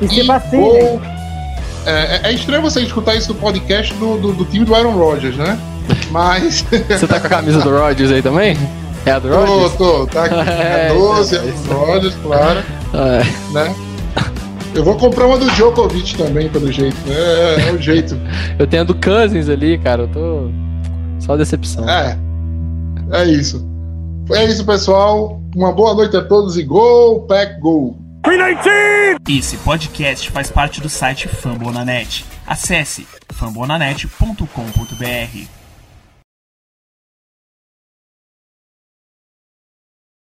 E se vacinem. vou- É, é- é estranho você escutar isso no podcast do, do, do time do Aaron Rodgers, né? Mas. Você tá com a camisa do Rodgers aí também? É a do tô, tô, tá aqui. É É, 12, então, Aaron Rodgers, claro, é. né? Eu vou comprar uma do Djokovic também, pelo jeito. né? É, é o jeito. Eu tenho a do Cousins ali, cara, eu tô. Só decepção. É. É isso. É isso, pessoal. Uma boa noite a todos e Go, Pack, Go! Esse podcast faz parte do site Fambonanet. Acesse fambonanet.com.br.